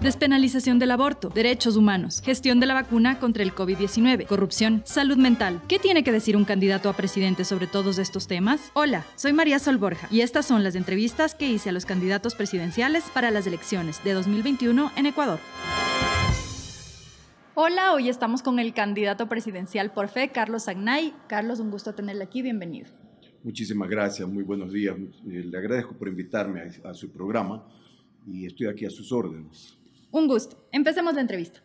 despenalización del aborto, derechos humanos, gestión de la vacuna contra el COVID-19, corrupción, salud mental. ¿Qué tiene que decir un candidato a presidente sobre todos estos temas? Hola, soy María Sol Borja y estas son las entrevistas que hice a los candidatos presidenciales para las elecciones de 2021 en Ecuador. Hola, hoy estamos con el candidato presidencial por fe, Carlos Agnay. Carlos, un gusto tenerle aquí, bienvenido. Muchísimas gracias, muy buenos días. Le agradezco por invitarme a, su programa y estoy aquí a sus órdenes. Un gusto. Empecemos la entrevista.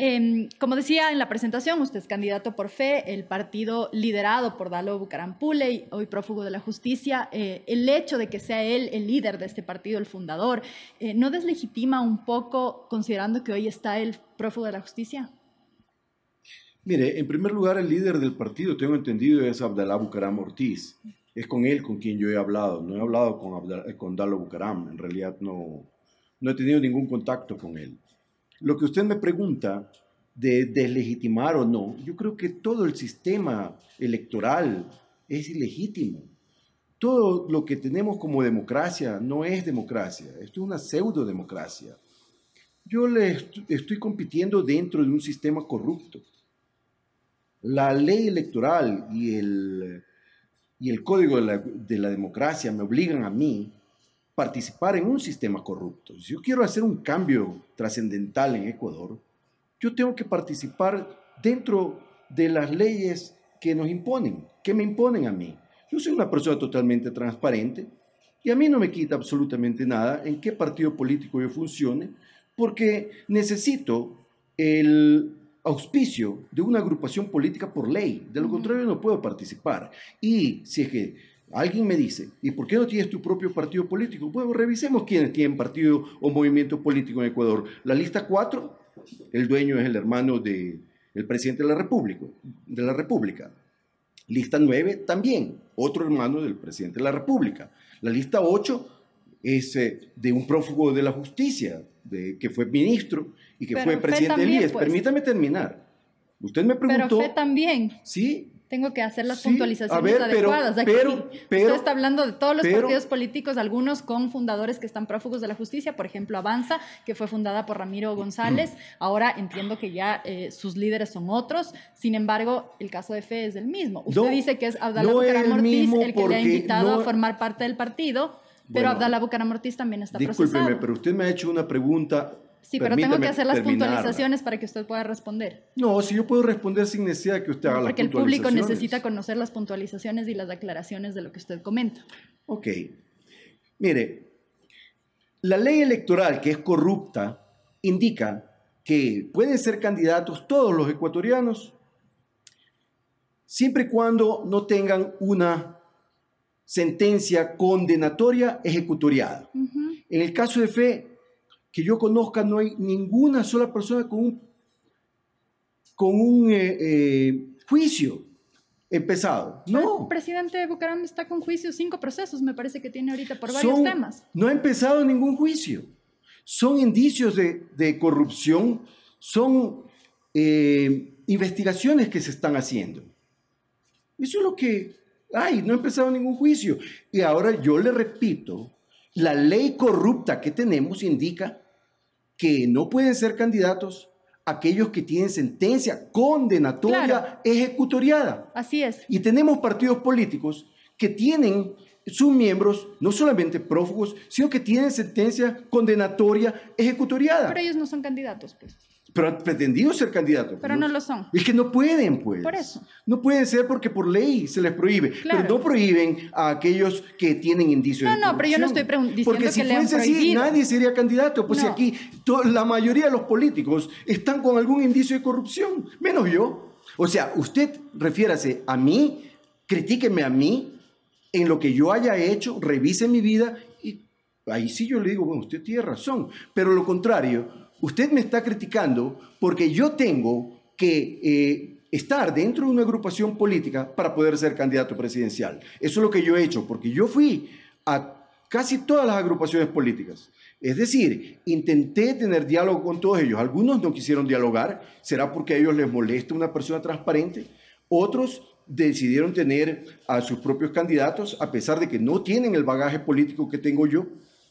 Em, como decía en la presentación, usted es candidato por fe, el partido liderado por Dalo Bucarampule, hoy prófugo de la justicia. Eh, el hecho de que sea él el líder de este partido, el fundador, eh, ¿no deslegitima un poco considerando que hoy está el prófugo de la justicia? Mire, en primer lugar, el líder del partido, tengo entendido, es Abdalá Bucaram Ortiz. Es con él con quien yo he hablado. No he hablado con, con Dalo Bucaram. En realidad no, no he tenido ningún contacto con él. Lo que usted me pregunta de deslegitimar o no, yo creo que todo el sistema electoral es ilegítimo. Todo lo que tenemos como democracia no es democracia. Esto es una pseudo democracia. Yo le estoy compitiendo dentro de un sistema corrupto la ley electoral y el, y el código de la, de la, democracia me obligan a mí participar en un sistema corrupto. Si yo quiero hacer un cambio trascendental en Ecuador, yo tengo que participar dentro de las leyes que nos imponen, que me imponen a mí. Yo soy una persona totalmente transparente y a mí no me quita absolutamente nada en qué partido político yo funcione, porque necesito el auspicio de una agrupación política por ley. De lo contrario, no puedo participar. Y si es que alguien me dice, ¿y por qué no tienes tu propio partido político? Bueno, revisemos quiénes tienen partido o movimiento político en Ecuador. La lista 4, el dueño es el hermano del el presidente de la República. De la República. Lista 9, también, otro hermano del presidente de la República. La lista 8 es eh, de un prófugo de la justicia, de, que fue ministro y que fue presidente del IES. Pues. Permítame terminar. Usted me preguntó. Pero fe también. Sí. Tengo que hacer las puntualizaciones adecuadas. Pero, pero, usted está hablando de todos los partidos políticos, algunos con fundadores que están prófugos de la justicia, por ejemplo, Avanza, que fue fundada por Ramiro González. Ahora entiendo que ya eh, sus líderes son otros. Sin embargo, el caso de Fe es el mismo. Usted dice que es Abdalá no el, el que le ha invitado a formar parte del partido pero Abdalá Bucaram Ortiz también está Discúlpeme, pero usted me ha hecho una pregunta. Sí, pero tengo que hacer las puntualizaciones para que usted pueda responder. No, si yo puedo responder sin necesidad de que usted haga las puntualizaciones. Porque el público necesita conocer las puntualizaciones y las declaraciones de lo que usted comenta. Ok. Mire, la ley electoral que es corrupta indica que pueden ser candidatos todos los ecuatorianos siempre y cuando no tengan una sentencia condenatoria ejecutoriada. En el caso de fe, que yo conozca, no hay ninguna sola persona con un, con un eh, eh, juicio empezado. No. El presidente de Bucaram está con juicio, cinco procesos me parece que tiene ahorita por varios temas. No ha empezado ningún juicio. Son indicios de, corrupción, son eh, investigaciones que se están haciendo. Eso es lo que Ay, no ha empezado ningún juicio. Y ahora yo le repito, la ley corrupta que tenemos indica que no pueden ser candidatos aquellos que tienen sentencia condenatoria ejecutoriada. Así es. Y tenemos partidos políticos que tienen sus miembros no solamente prófugos, sino que tienen sentencia condenatoria ejecutoriada. Pero ellos no son candidatos, pues pero han pretendido ser candidatos. Pero no, lo son. Es que no pueden, pues. Por eso. No pueden ser porque por ley se les prohíbe. Pero no prohíben a aquellos que tienen indicios no, de No, no, pero yo no estoy diciendo porque si que fuese así, nadie sería candidato. Pues si aquí la mayoría de los políticos están con algún indicio de corrupción, menos yo. O sea, usted refiérase a mí, critíqueme a mí en lo que yo haya hecho, revise mi vida y ahí sí yo le digo, bueno, usted tiene razón. Pero lo contrario, usted me está criticando porque yo tengo que eh, estar dentro de una agrupación política para poder ser candidato presidencial. Eso es lo que yo he hecho, porque yo fui a casi todas las agrupaciones políticas. Es decir, intenté tener diálogo con todos ellos. Algunos no quisieron dialogar, será porque a ellos les molesta una persona transparente. Otros decidieron tener a sus propios candidatos, a pesar de que no tienen el bagaje político que tengo yo.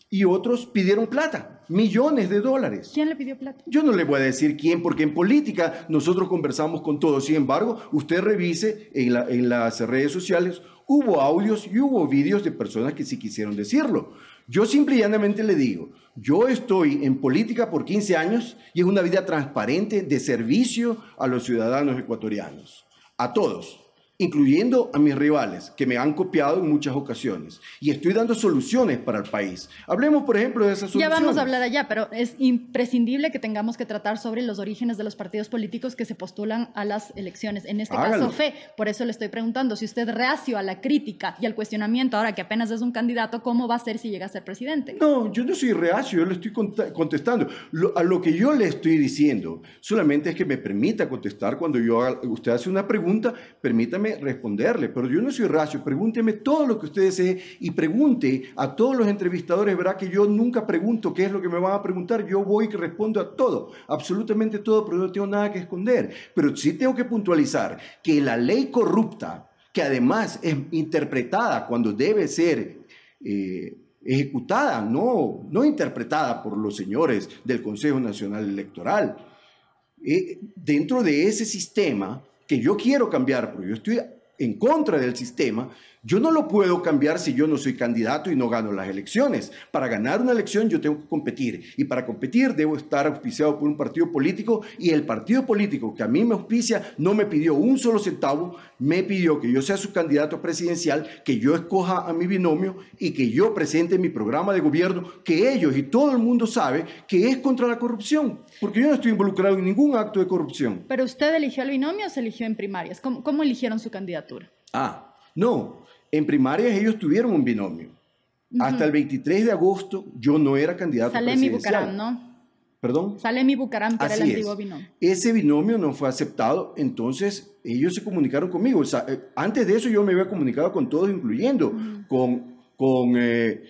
Y otros pidieron plata, millones de dólares. ¿Quién le pidió plata? Yo no le voy a decir quién, porque en política nosotros conversamos con todos. Sin embargo, usted revise en, en las redes sociales, hubo audios y hubo vídeos de personas que sí quisieron decirlo. Yo simple y llanamente le digo, yo estoy en política por 15 años y es una vida transparente de servicio a los ciudadanos ecuatorianos, a todos incluyendo a mis rivales, que me han copiado en muchas ocasiones. Y estoy dando soluciones para el país. Hablemos, por ejemplo, de esas soluciones. Ya vamos a hablar allá, pero es imprescindible que tengamos que tratar sobre los orígenes de los partidos políticos que se postulan a las elecciones. En este caso, FE. Por eso le estoy preguntando, si usted reacio a la crítica y al cuestionamiento, ahora que apenas es un candidato, ¿cómo va a ser si llega a ser presidente? No, yo no soy reacio, yo le estoy contestando. a lo que yo le estoy diciendo, solamente es que me permita contestar cuando yo usted hace una pregunta, permítame responderle, pero yo no soy racio, pregúnteme todo lo que usted desee y pregunte a todos los entrevistadores, verá que yo nunca pregunto qué es lo que me van a preguntar, yo voy y respondo a todo, absolutamente todo, pero no tengo nada que esconder. Pero sí tengo que puntualizar que la ley corrupta, que además es interpretada cuando debe ser... Eh, ejecutada, no, no interpretada por los señores del Consejo Nacional Electoral. Eh, dentro de ese sistema que yo quiero cambiar, pero yo estoy en contra del sistema, yo no lo puedo cambiar si yo no soy candidato y no gano las elecciones. Para ganar una elección yo tengo que competir y para competir debo estar auspiciado por un partido político y el partido político que a mí me auspicia no me pidió un solo centavo, me pidió que yo sea su candidato presidencial, que yo escoja a mi binomio y que yo presente mi programa de gobierno que ellos y todo el mundo sabe que es contra la corrupción, porque yo no estoy involucrado en ningún acto de corrupción. Pero usted eligió al binomio o se eligió en primarias? ¿Cómo, cómo eligieron su candidatura? Ah, no, en primarias ellos tuvieron un binomio. Hasta el 23 de agosto yo no era candidato Salemi Bucaram, ¿no? ¿Perdón? Salemi Bucaram, que era el antiguo binomio. Ese binomio no fue aceptado, entonces ellos se comunicaron conmigo. Eh, antes de eso yo me había comunicado con todos, incluyendo con... con eh,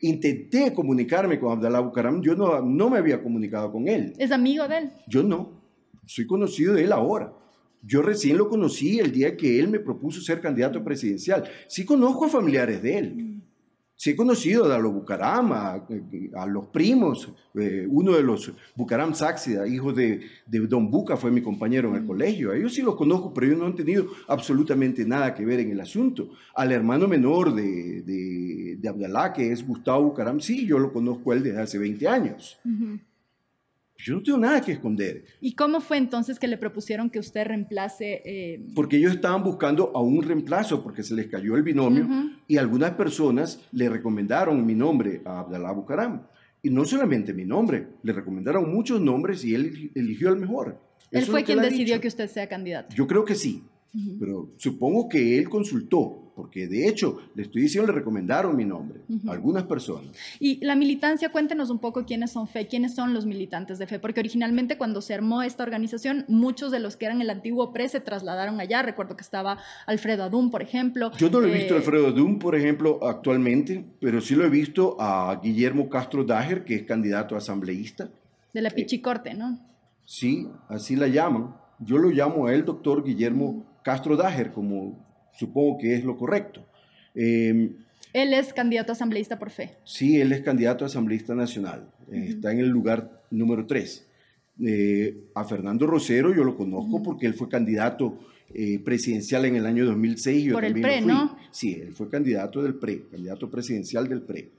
intenté comunicarme con Abdalá Bucaram, yo no, no me había comunicado con él. ¿Es amigo de él? Yo no, soy conocido de él ahora. Yo recién lo conocí el día que él me propuso ser candidato presidencial. Sí conozco a familiares de él. Sí he conocido a los Bucaram, a, los primos. Eh, uno de los Bucaram Sáxida, hijo de, Don Buca, fue mi compañero en el colegio. A ellos sí los conozco, pero ellos no han tenido absolutamente nada que ver en el asunto. Al hermano menor de, de, Abdalá, que es Gustavo Bucaram, sí, yo lo conozco a él desde hace 20 años. Yo no tengo nada que esconder. ¿Y cómo fue entonces que le propusieron que usted reemplace? Eh, porque ellos estaban buscando a un reemplazo porque se les cayó el binomio y algunas personas le recomendaron mi nombre a Abdalá Bucaram. Y no solamente mi nombre, le recomendaron muchos nombres y él eligió el mejor. ¿Él fue quien decidió que usted sea candidato? Yo creo que sí. Pero supongo que él consultó, porque de hecho, le estoy diciendo, le recomendaron mi nombre algunas personas. Y la militancia, cuéntenos un poco quiénes son FE, quiénes son los militantes de FE, porque originalmente cuando se armó esta organización, muchos de los que eran el antiguo PRE se trasladaron allá. Recuerdo que estaba Alfredo Adún, por ejemplo. Yo no lo he visto a eh, Alfredo Adún, por ejemplo, actualmente, pero sí lo he visto a Guillermo Castro Dager, que es candidato a asambleísta. De la Pichicorte, ¿no? Sí, así la llaman. Yo lo llamo a él, doctor Guillermo Castro Dager, como supongo que es lo correcto. Em, él es candidato asambleísta por fe. Sí, él es candidato asambleísta nacional. Está en el lugar número 3. Eh, a Fernando Rosero yo lo conozco porque él fue candidato eh, presidencial en el año 2006. por el PRE, ¿no? Sí, él fue candidato del PRE, candidato presidencial del PRE.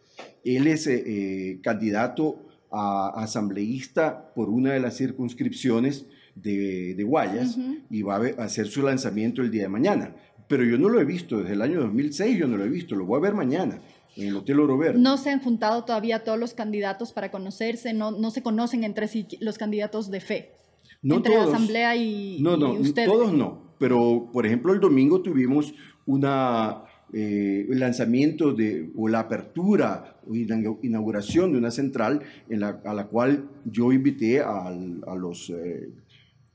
Él es eh, candidato a asambleísta por una de las circunscripciones de, Guayas y va a hacer su lanzamiento el día de mañana. Pero yo no lo he visto desde el año 2006, yo no lo he visto, lo voy a ver mañana en el Hotel Oro Verde. No se han juntado todavía todos los candidatos para conocerse, no, no se conocen entre sí los candidatos de fe. No entre la Asamblea y, no, no, Todos no, pero por ejemplo el domingo tuvimos una eh, el lanzamiento de, o la apertura o inauguración de una central en la, a la cual yo invité a, los eh,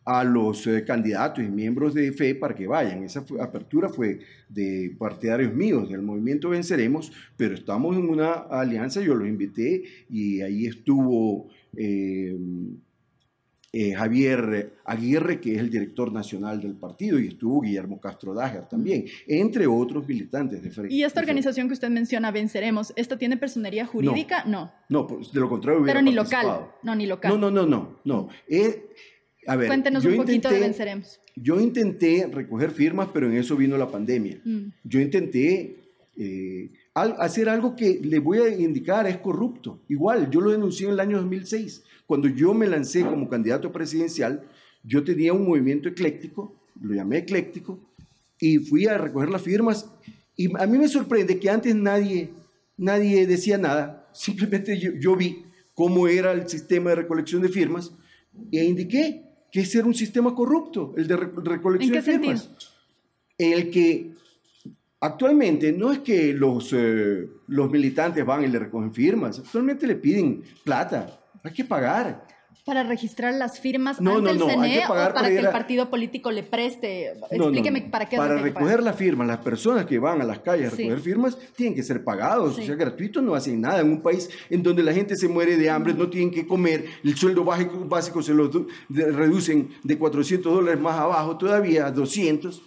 a los eh, candidatos y miembros de FE para que vayan. Esa apertura fue de partidarios míos del movimiento Venceremos, pero estamos en una alianza, yo los invité y ahí estuvo eh, eh, Javier Aguirre, que es el director nacional del partido, y estuvo Guillermo Castro Dager también, entre otros militantes de Frente. ¿Y esta organización que usted menciona, Venceremos, esta tiene personería jurídica? No. No, pues, de lo contrario Pero ni local. No, ni local. No, no, no, no. no. Eh, a ver, Cuéntenos un poquito de Venceremos. Yo intenté recoger firmas, pero en eso vino la pandemia. Mm. Yo intenté eh, hacer algo que le voy a indicar es corrupto. Igual, yo lo denuncié en el año 2006. Cuando yo me lancé como candidato presidencial, yo tenía un movimiento ecléctico, lo llamé ecléctico, y fui a recoger las firmas. Y a mí me sorprende que antes nadie, nadie decía nada. Simplemente yo, vi cómo era el sistema de recolección de firmas e indiqué que ese era un sistema corrupto, el de recolección de firmas. El que Actualmente no es que los, eh, los militantes van y le recogen firmas, actualmente le piden plata, hay que pagar. Para registrar las firmas no, ante no, el CNE o para que el partido político le preste. Explíqueme para qué. Para recoger las firmas, las personas que van a las calles a recoger firmas tienen que ser pagados. O sea, gratuitos no hacen nada. En un país en donde la gente se muere de hambre, no tienen que comer, el sueldo básico, básico se lo reducen de 400 dólares más abajo todavía a 200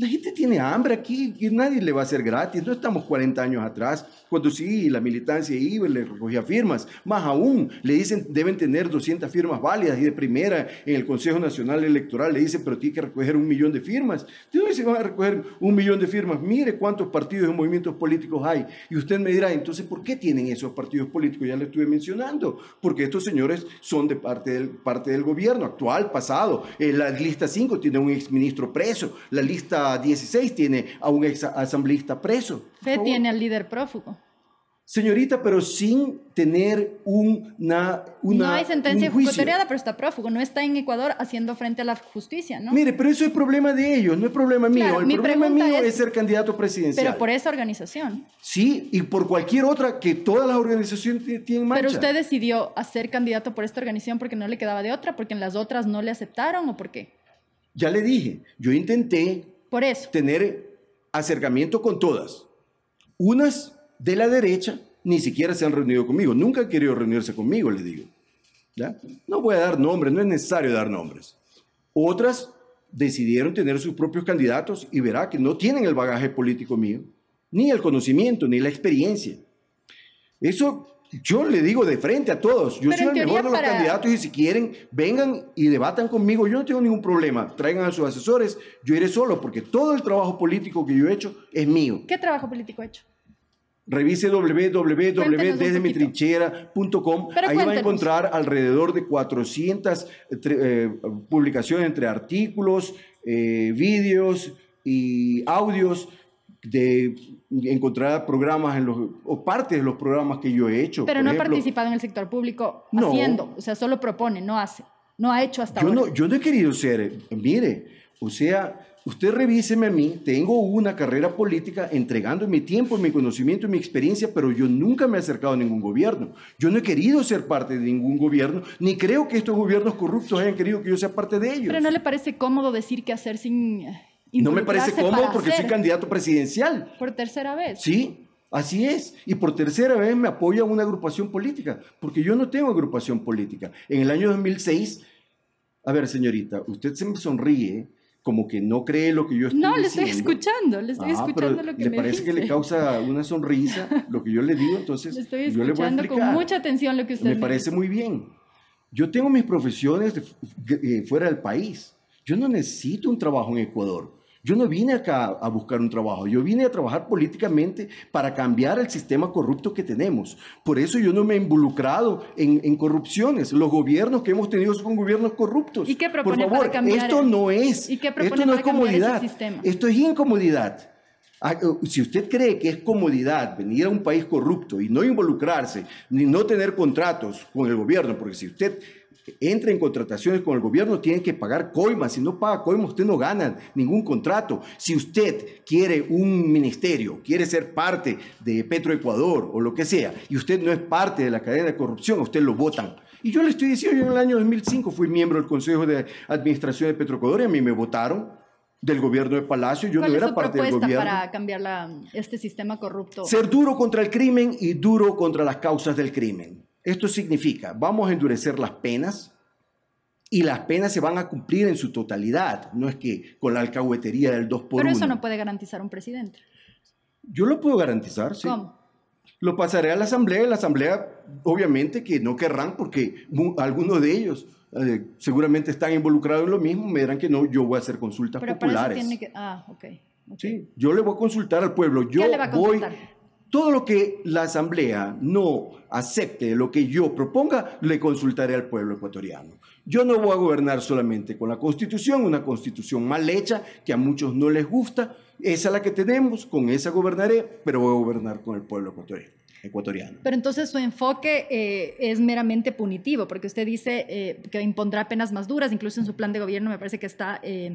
la gente tiene hambre aquí y nadie le va a hacer gratis. No estamos 40 años atrás, cuando sí, la militancia iba y le recogía firmas. Más aún, le dicen, deben tener 200 firmas válidas y de primera en el Consejo Nacional Electoral le dicen, pero tiene que recoger un millón de firmas. ¿De dónde se van a recoger un millón de firmas? Mire cuántos partidos y movimientos políticos hay. Y usted me dirá, entonces, ¿por qué tienen esos partidos políticos? Ya le estuve mencionando. Porque estos señores son de parte del, parte del gobierno, actual, pasado. Eh, la lista 5 tiene un exministro preso. La lista 16 tiene a un ex asambleísta preso. Fe tiene al líder prófugo. Señorita, pero sin tener una, una No hay sentencia ejecutoriada, pero está prófugo. No está en Ecuador haciendo frente a la justicia, ¿no? Mire, pero eso es problema de ellos, no es problema mío. El problema mío es, ser candidato presidencial. Pero por esa organización. Sí, y por cualquier otra que todas las organizaciones tienen marcha. Pero usted decidió hacer candidato por esta organización porque no le quedaba de otra, porque en las otras no le aceptaron o por qué? Ya le dije, yo intenté por eso. Tener acercamiento con todas. Unas de la derecha ni siquiera se han reunido conmigo. Nunca han querido reunirse conmigo, les digo. ¿Ya? No voy a dar nombres, no es necesario dar nombres. Otras decidieron tener sus propios candidatos y verá que no tienen el bagaje político mío, ni el conocimiento, ni la experiencia. Eso yo le digo de frente a todos, yo soy el mejor de los candidatos y si quieren, vengan y debatan conmigo. Yo no tengo ningún problema. Traigan a sus asesores, yo iré solo porque todo el trabajo político que yo he hecho es mío. ¿Qué trabajo político he hecho? Revise www.desdemitrinchera.com. Ahí va a encontrar alrededor de 400 eh, publicaciones entre artículos, eh, vídeos y audios de encontrar programas en los, o partes de los programas que yo he hecho. Pero no ha participado en el sector público haciendo, o sea, solo propone, no hace, no ha hecho hasta yo ahora. No, yo no he querido ser, mire, o sea, usted revíseme a mí, tengo una carrera política entregando mi tiempo, mi conocimiento y mi experiencia, pero yo nunca me he acercado a ningún gobierno. Yo no he querido ser parte de ningún gobierno, ni creo que estos gobiernos corruptos hayan querido que yo sea parte de ellos. Pero ¿no le parece cómodo decir qué hacer sin no me parece cómodo porque soy candidato presidencial. Por tercera vez. Sí, así es. Y por tercera vez me apoya una agrupación política, porque yo no tengo agrupación política. En el año 2006, a ver, señorita, usted se me sonríe como que no cree lo que yo estoy diciendo. No, le estoy escuchando, le estoy ah, escuchando lo que le parece que le causa una sonrisa lo que yo le digo, entonces le estoy escuchando yo le voy a con mucha atención lo que usted me parece muy bien. Yo tengo mis profesiones eh, fuera del país. Yo no necesito un trabajo en Ecuador. Yo no vine acá a buscar un trabajo, yo vine a trabajar políticamente para cambiar el sistema corrupto que tenemos. Por eso yo no me he involucrado en, corrupciones. Los gobiernos que hemos tenido son gobiernos corruptos. ¿Y qué Por favor, esto no es, esto no es comodidad, esto es incomodidad. Ah, uh, si usted cree que es comodidad venir a un país corrupto y no involucrarse, ni no tener contratos con el gobierno, porque si usted entra en contrataciones con el gobierno, tiene que pagar coimas. Si no paga coimas, usted no gana ningún contrato. Si usted quiere un ministerio, quiere ser parte de Petroecuador o lo que sea, y usted no es parte de la cadena de corrupción, usted lo votan. Y yo le estoy diciendo, yo en el año 2005 fui miembro del Consejo de Administración de Petroecuador y a mí me votaron del gobierno de Palacio, yo no era parte del gobierno. para cambiar este sistema corrupto? Ser duro contra el crimen y duro contra las causas del crimen. Esto significa, vamos a endurecer las penas, Y las penas se van a cumplir en su totalidad, no es que con la alcahuetería del 2 por Pero eso no puede garantizar un presidente. Yo lo puedo garantizar, sí. ¿Cómo? Lo pasaré a la asamblea y la asamblea obviamente que no querrán porque algunos de ellos eh, seguramente están involucrados en lo mismo, me dirán que no, yo voy a hacer consultas Pero populares. Tiene que... Ah, ok. Sí, yo le voy a consultar al pueblo. Yo le va a voy, todo lo que la Asamblea no acepte, lo que yo proponga, le consultaré al pueblo ecuatoriano. Yo no voy a gobernar solamente con la Constitución, una Constitución mal hecha que a muchos no les gusta. Esa es la que tenemos, con esa gobernaré, pero voy a gobernar con el pueblo ecuatoriano. Pero entonces su enfoque eh, es meramente punitivo, porque usted dice eh, que impondrá penas más duras, incluso en su plan de gobierno me parece que está eh,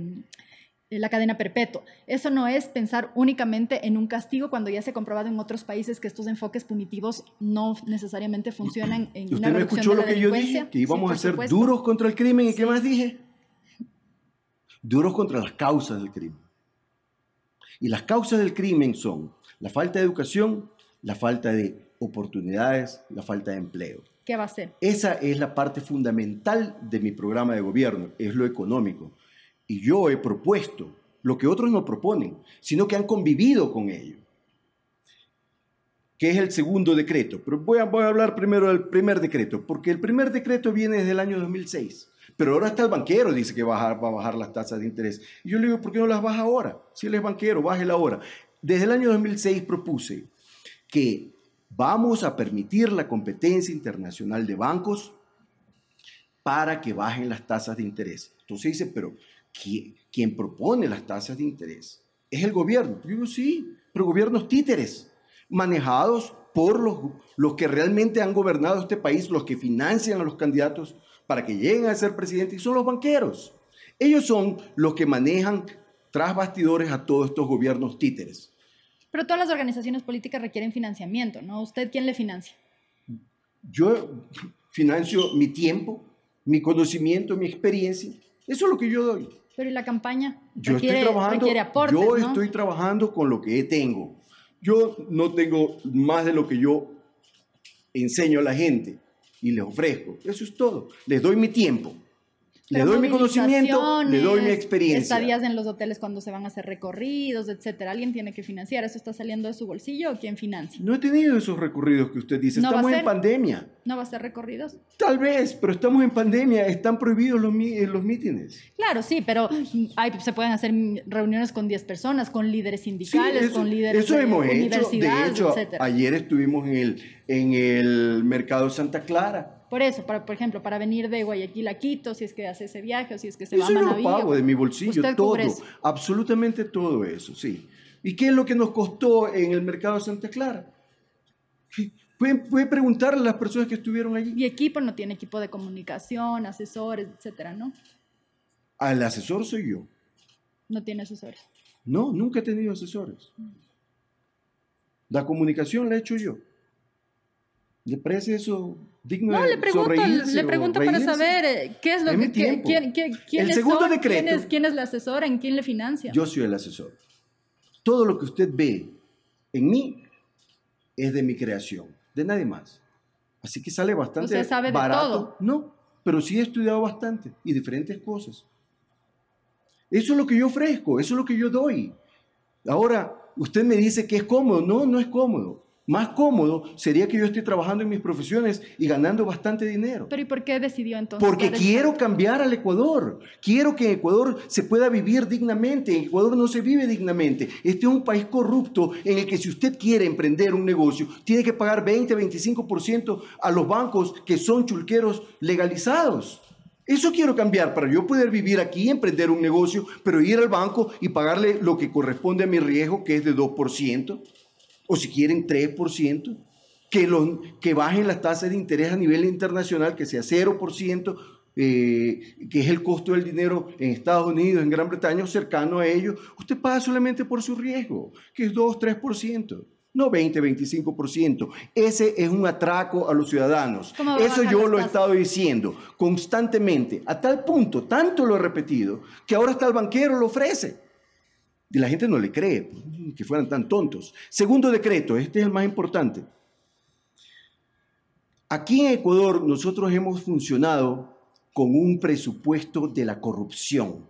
la cadena perpetua. Eso no es pensar únicamente en un castigo cuando ya se ha comprobado en otros países que estos enfoques punitivos no necesariamente funcionan en ¿Usted me escuchó lo que yo dije? Que íbamos a ser duros contra el crimen. ¿Y qué más dije? Duros contra las causas del crimen. Y las causas del crimen son la falta de educación, la falta de oportunidades, la falta de empleo. ¿Qué va a ser? Esa es la parte fundamental de mi programa de gobierno, es lo económico. Y yo he propuesto lo que otros no proponen, sino que han convivido con ello. Que es el segundo decreto. Pero voy a, hablar primero del primer decreto, porque el primer decreto viene desde el año 2006. Pero ahora está el banquero, dice que va a, bajar, va a bajar las tasas de interés. Y yo le digo, ¿por qué no las baja ahora? Si él es banquero, bájela ahora. Desde el año 2006 propuse que vamos a permitir la competencia internacional de bancos para que bajen las tasas de interés. Entonces dice, pero quien propone las tasas de interés es el gobierno. Yo digo, sí, pero gobiernos títeres, manejados por los, los que realmente han gobernado este país, los que financian a los candidatos para que lleguen a ser presidentes, y son los banqueros. Ellos son los que manejan tras bastidores a todos estos gobiernos títeres. Pero todas las organizaciones políticas requieren financiamiento, ¿no? ¿Usted quién le financia? Yo financio mi tiempo, mi conocimiento, mi experiencia. Eso es lo que yo doy. Pero ¿y la campaña? Yo estoy trabajando, yo estoy trabajando con lo que tengo. Yo no tengo más de lo que yo enseño a la gente y les ofrezco. Eso es todo. Les doy mi tiempo. Le doy mi conocimiento, le doy mi experiencia. Estadías en los hoteles cuando se van a hacer recorridos, etcétera. Alguien tiene que financiar. ¿Eso está saliendo de su bolsillo o quién financia? No he tenido esos recorridos que usted dice. estamos en pandemia. ¿No va a ser recorridos? Tal vez, pero estamos en pandemia. Están prohibidos los, los mítines. Claro, sí, pero hay, se pueden hacer reuniones con 10 personas, con líderes sindicales, con líderes eso de hemos hecho. De hecho, ayer estuvimos en el, en el mercado Santa Clara por eso, para, por ejemplo, para venir de Guayaquil a Quito, si es que hace ese viaje o si es que se va a Manaví. Yo pago de mi bolsillo, todo, absolutamente todo eso, sí. ¿Y qué es lo que nos costó en el mercado de Santa Clara? Puede, preguntarle a las personas que estuvieron allí. Y equipo no tiene equipo de comunicación, asesores, etcétera, ¿no? Al asesor soy yo. No tiene asesores. No, nunca he tenido asesores. La comunicación la he hecho yo. ¿Le parece eso digno no, le pregunto, le pregunto para saber eh, qué es lo que... Quién, quién, quién, el segundo decreto. ¿quién es, ¿Quién le financia? Yo soy el asesor. Todo lo que usted ve en mí es de mi creación, de nadie más. Así que sale bastante ¿Usted sabe barato. De todo? No, pero sí he estudiado bastante y diferentes cosas. Eso es lo que yo ofrezco, eso es lo que yo doy. Ahora, usted me dice que es cómodo. No, no es cómodo. Más cómodo sería que yo esté trabajando en mis profesiones y ganando bastante dinero. Pero ¿y por qué decidió entonces? Porque quiero cambiar al Ecuador. Quiero que en Ecuador se pueda vivir dignamente. En Ecuador no se vive dignamente. Este es un país corrupto en el que si usted quiere emprender un negocio, tiene que pagar 20, 25% a los bancos que son chulqueros legalizados. Eso quiero cambiar para yo poder vivir aquí, emprender un negocio, pero ir al banco y pagarle lo que corresponde a mi riesgo, que es de 2% o si quieren 3%, que, que bajen las tasas de interés a nivel internacional, que sea 0%, eh, que es el costo del dinero en Estados Unidos, en Gran Bretaña, cercano a ello, usted paga solamente por su riesgo, que es 2, 3%. No 20, 25%. Ese es un atraco a los ciudadanos. Eso yo lo he estado diciendo constantemente, a tal punto, tanto lo he repetido, que ahora hasta el banquero lo ofrece. Y la gente no le cree que fueran tan tontos. Segundo decreto, este es el más importante. Aquí en Ecuador nosotros hemos funcionado con un presupuesto de la corrupción.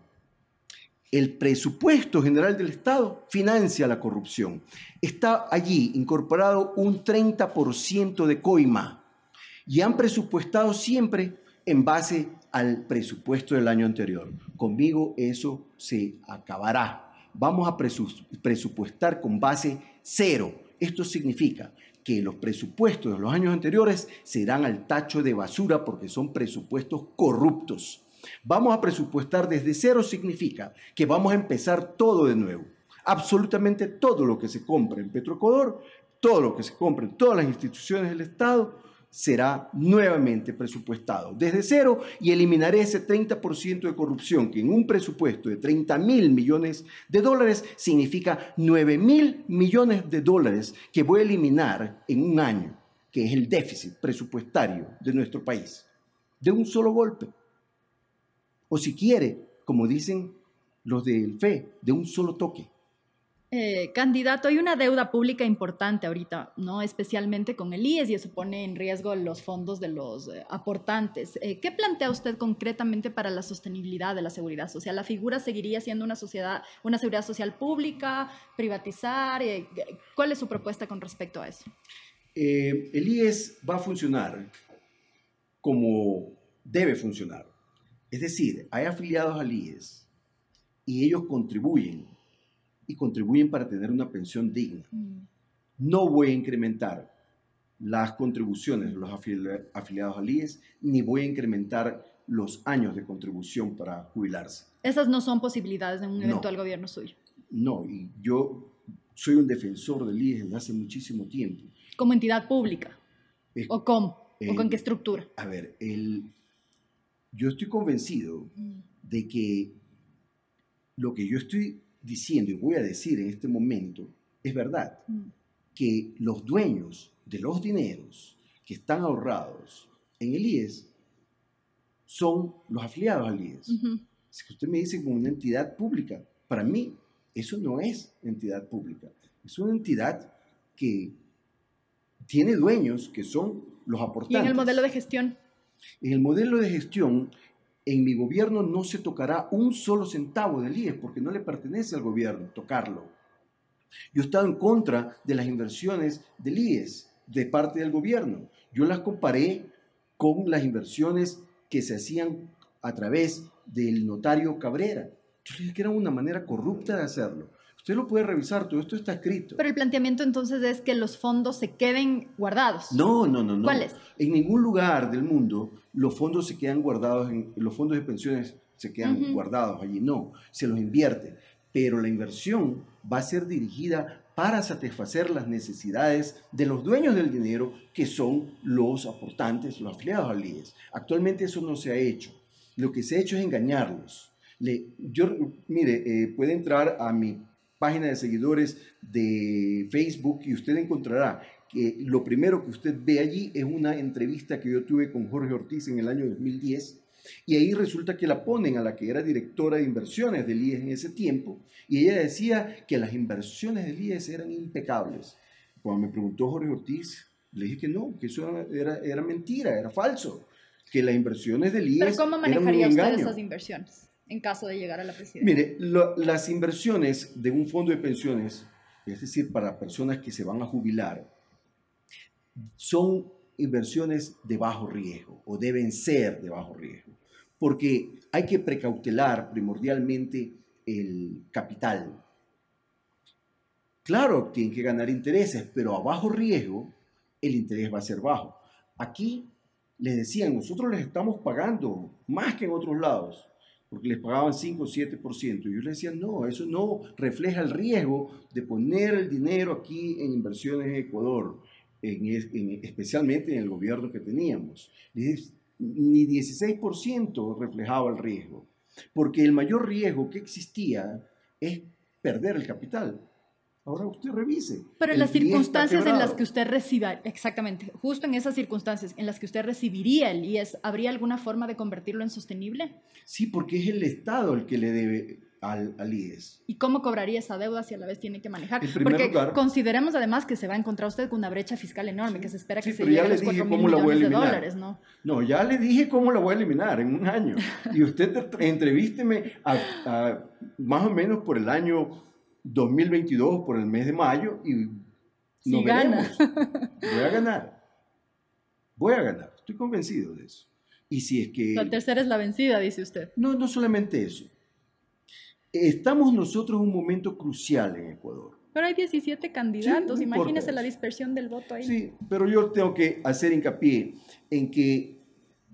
El presupuesto general del Estado financia la corrupción. Está allí incorporado un 30% de coima y han presupuestado siempre en base al presupuesto del año anterior. Conmigo eso se acabará. Vamos a presupuestar con base cero. Esto significa que los presupuestos de los años anteriores serán al tacho de basura porque son presupuestos corruptos. Vamos a presupuestar desde cero significa que vamos a empezar todo de nuevo. Absolutamente todo lo que se compre en Petroecuador, todo lo que se compre en todas las instituciones del Estado, será nuevamente presupuestado desde cero y eliminaré ese 30% de corrupción que en un presupuesto de 30 mil millones de dólares significa 9 mil millones de dólares que voy a eliminar en un año, que es el déficit presupuestario de nuestro país, de un solo golpe. O si quiere, como dicen los del FE, de un solo toque. Eh, candidato, hay una deuda pública importante ahorita, ¿no? Especialmente con el IES y eso pone en riesgo los fondos de los eh, aportantes. Eh, ¿Qué plantea usted concretamente para la sostenibilidad de la seguridad social? ¿La figura seguiría siendo una sociedad, una seguridad social pública, privatizar? ¿Cuál es su propuesta con respecto a eso? el IES va a funcionar como debe funcionar. Es decir, hay afiliados al IES y ellos contribuyen y contribuyen para tener una pensión digna. Mm. No voy a incrementar las contribuciones de los afiliados al IES, ni voy a incrementar los años de contribución para jubilarse. Esas no son posibilidades de un eventual gobierno suyo. No, y yo soy un defensor del IES desde hace muchísimo tiempo. ¿Como entidad pública? ¿O cómo? ¿O con qué estructura? A ver, el, yo estoy convencido mm. de que lo que yo estoy diciendo y voy a decir en este momento es verdad, mm. que los dueños de los dineros que están ahorrados en el IES son los afiliados al IES. Si usted me dice como una entidad pública, para mí eso no es entidad pública, es una entidad que tiene dueños que son los aportantes. ¿Y en el modelo de gestión? En el modelo de gestión en mi gobierno no se tocará un solo centavo del IES porque no le pertenece al gobierno tocarlo. Yo he estado en contra de las inversiones del IES de parte del gobierno. Yo las comparé con las inversiones que se hacían a través del notario Cabrera. Yo dije que era una manera corrupta de hacerlo. Usted lo puede revisar, todo esto está escrito. Pero el planteamiento entonces es que los fondos se queden guardados. No, no, no, no. ¿Cuáles? En ningún lugar del mundo los fondos se quedan guardados, en, los fondos de pensiones se quedan guardados allí. No, se los invierte. Pero la inversión va a ser dirigida para satisfacer las necesidades de los dueños del dinero, que son los aportantes, los afiliados al IES. Actualmente eso no se ha hecho. Lo que se ha hecho es engañarlos. Le, yo, mire, eh, puede entrar a mi página de seguidores de Facebook y usted encontrará que lo primero que usted ve allí es una entrevista que yo tuve con Jorge Ortiz en el año 2010 y ahí resulta que la ponen a la que era directora de inversiones del IES en ese tiempo y ella decía que las inversiones del IES eran impecables. Cuando me preguntó Jorge Ortiz, le dije que no, que eso era, era mentira, era falso, que las inversiones del IES... ¿Pero cómo manejaría usted esas inversiones? En caso de llegar a la presidencia? Mire, las inversiones de un fondo de pensiones, es decir, para personas que se van a jubilar, son inversiones de bajo riesgo o deben ser de bajo riesgo, porque hay que precautelar primordialmente el capital. Claro, tienen que ganar intereses, pero a bajo riesgo el interés va a ser bajo. Aquí les decían, nosotros les estamos pagando más que en otros lados porque les pagaban 5 o 7%. Y yo les decía, no, eso no refleja el riesgo de poner el dinero aquí en inversiones en Ecuador, en, especialmente en el gobierno que teníamos. Ni 16% reflejaba el riesgo, porque el mayor riesgo que existía es perder el capital. Ahora usted revise. Pero en las circunstancias en las que usted reciba, exactamente, justo en esas circunstancias en las que usted recibiría el IES, ¿habría alguna forma de convertirlo en sostenible? Sí, porque es el Estado el que le debe al, al, IES. ¿Y cómo cobraría esa deuda si a la vez tiene que manejar? Porque consideremos además que se va a encontrar usted con una brecha fiscal enorme, que se espera que se llegue a los 4 mil millones de dólares, ¿no? No, ya le dije cómo la voy a eliminar en un año. Y usted entrevísteme a, más o menos por el año 2022, por el mes de mayo, y no gana. Voy a ganar. Voy a ganar. Estoy convencido de eso. Y si es que... La tercera es la vencida, dice usted. No, no solamente eso. Estamos nosotros en un momento crucial en Ecuador. Pero hay 17 candidatos, imagínese la dispersión del voto ahí. Sí, pero yo tengo que hacer hincapié en que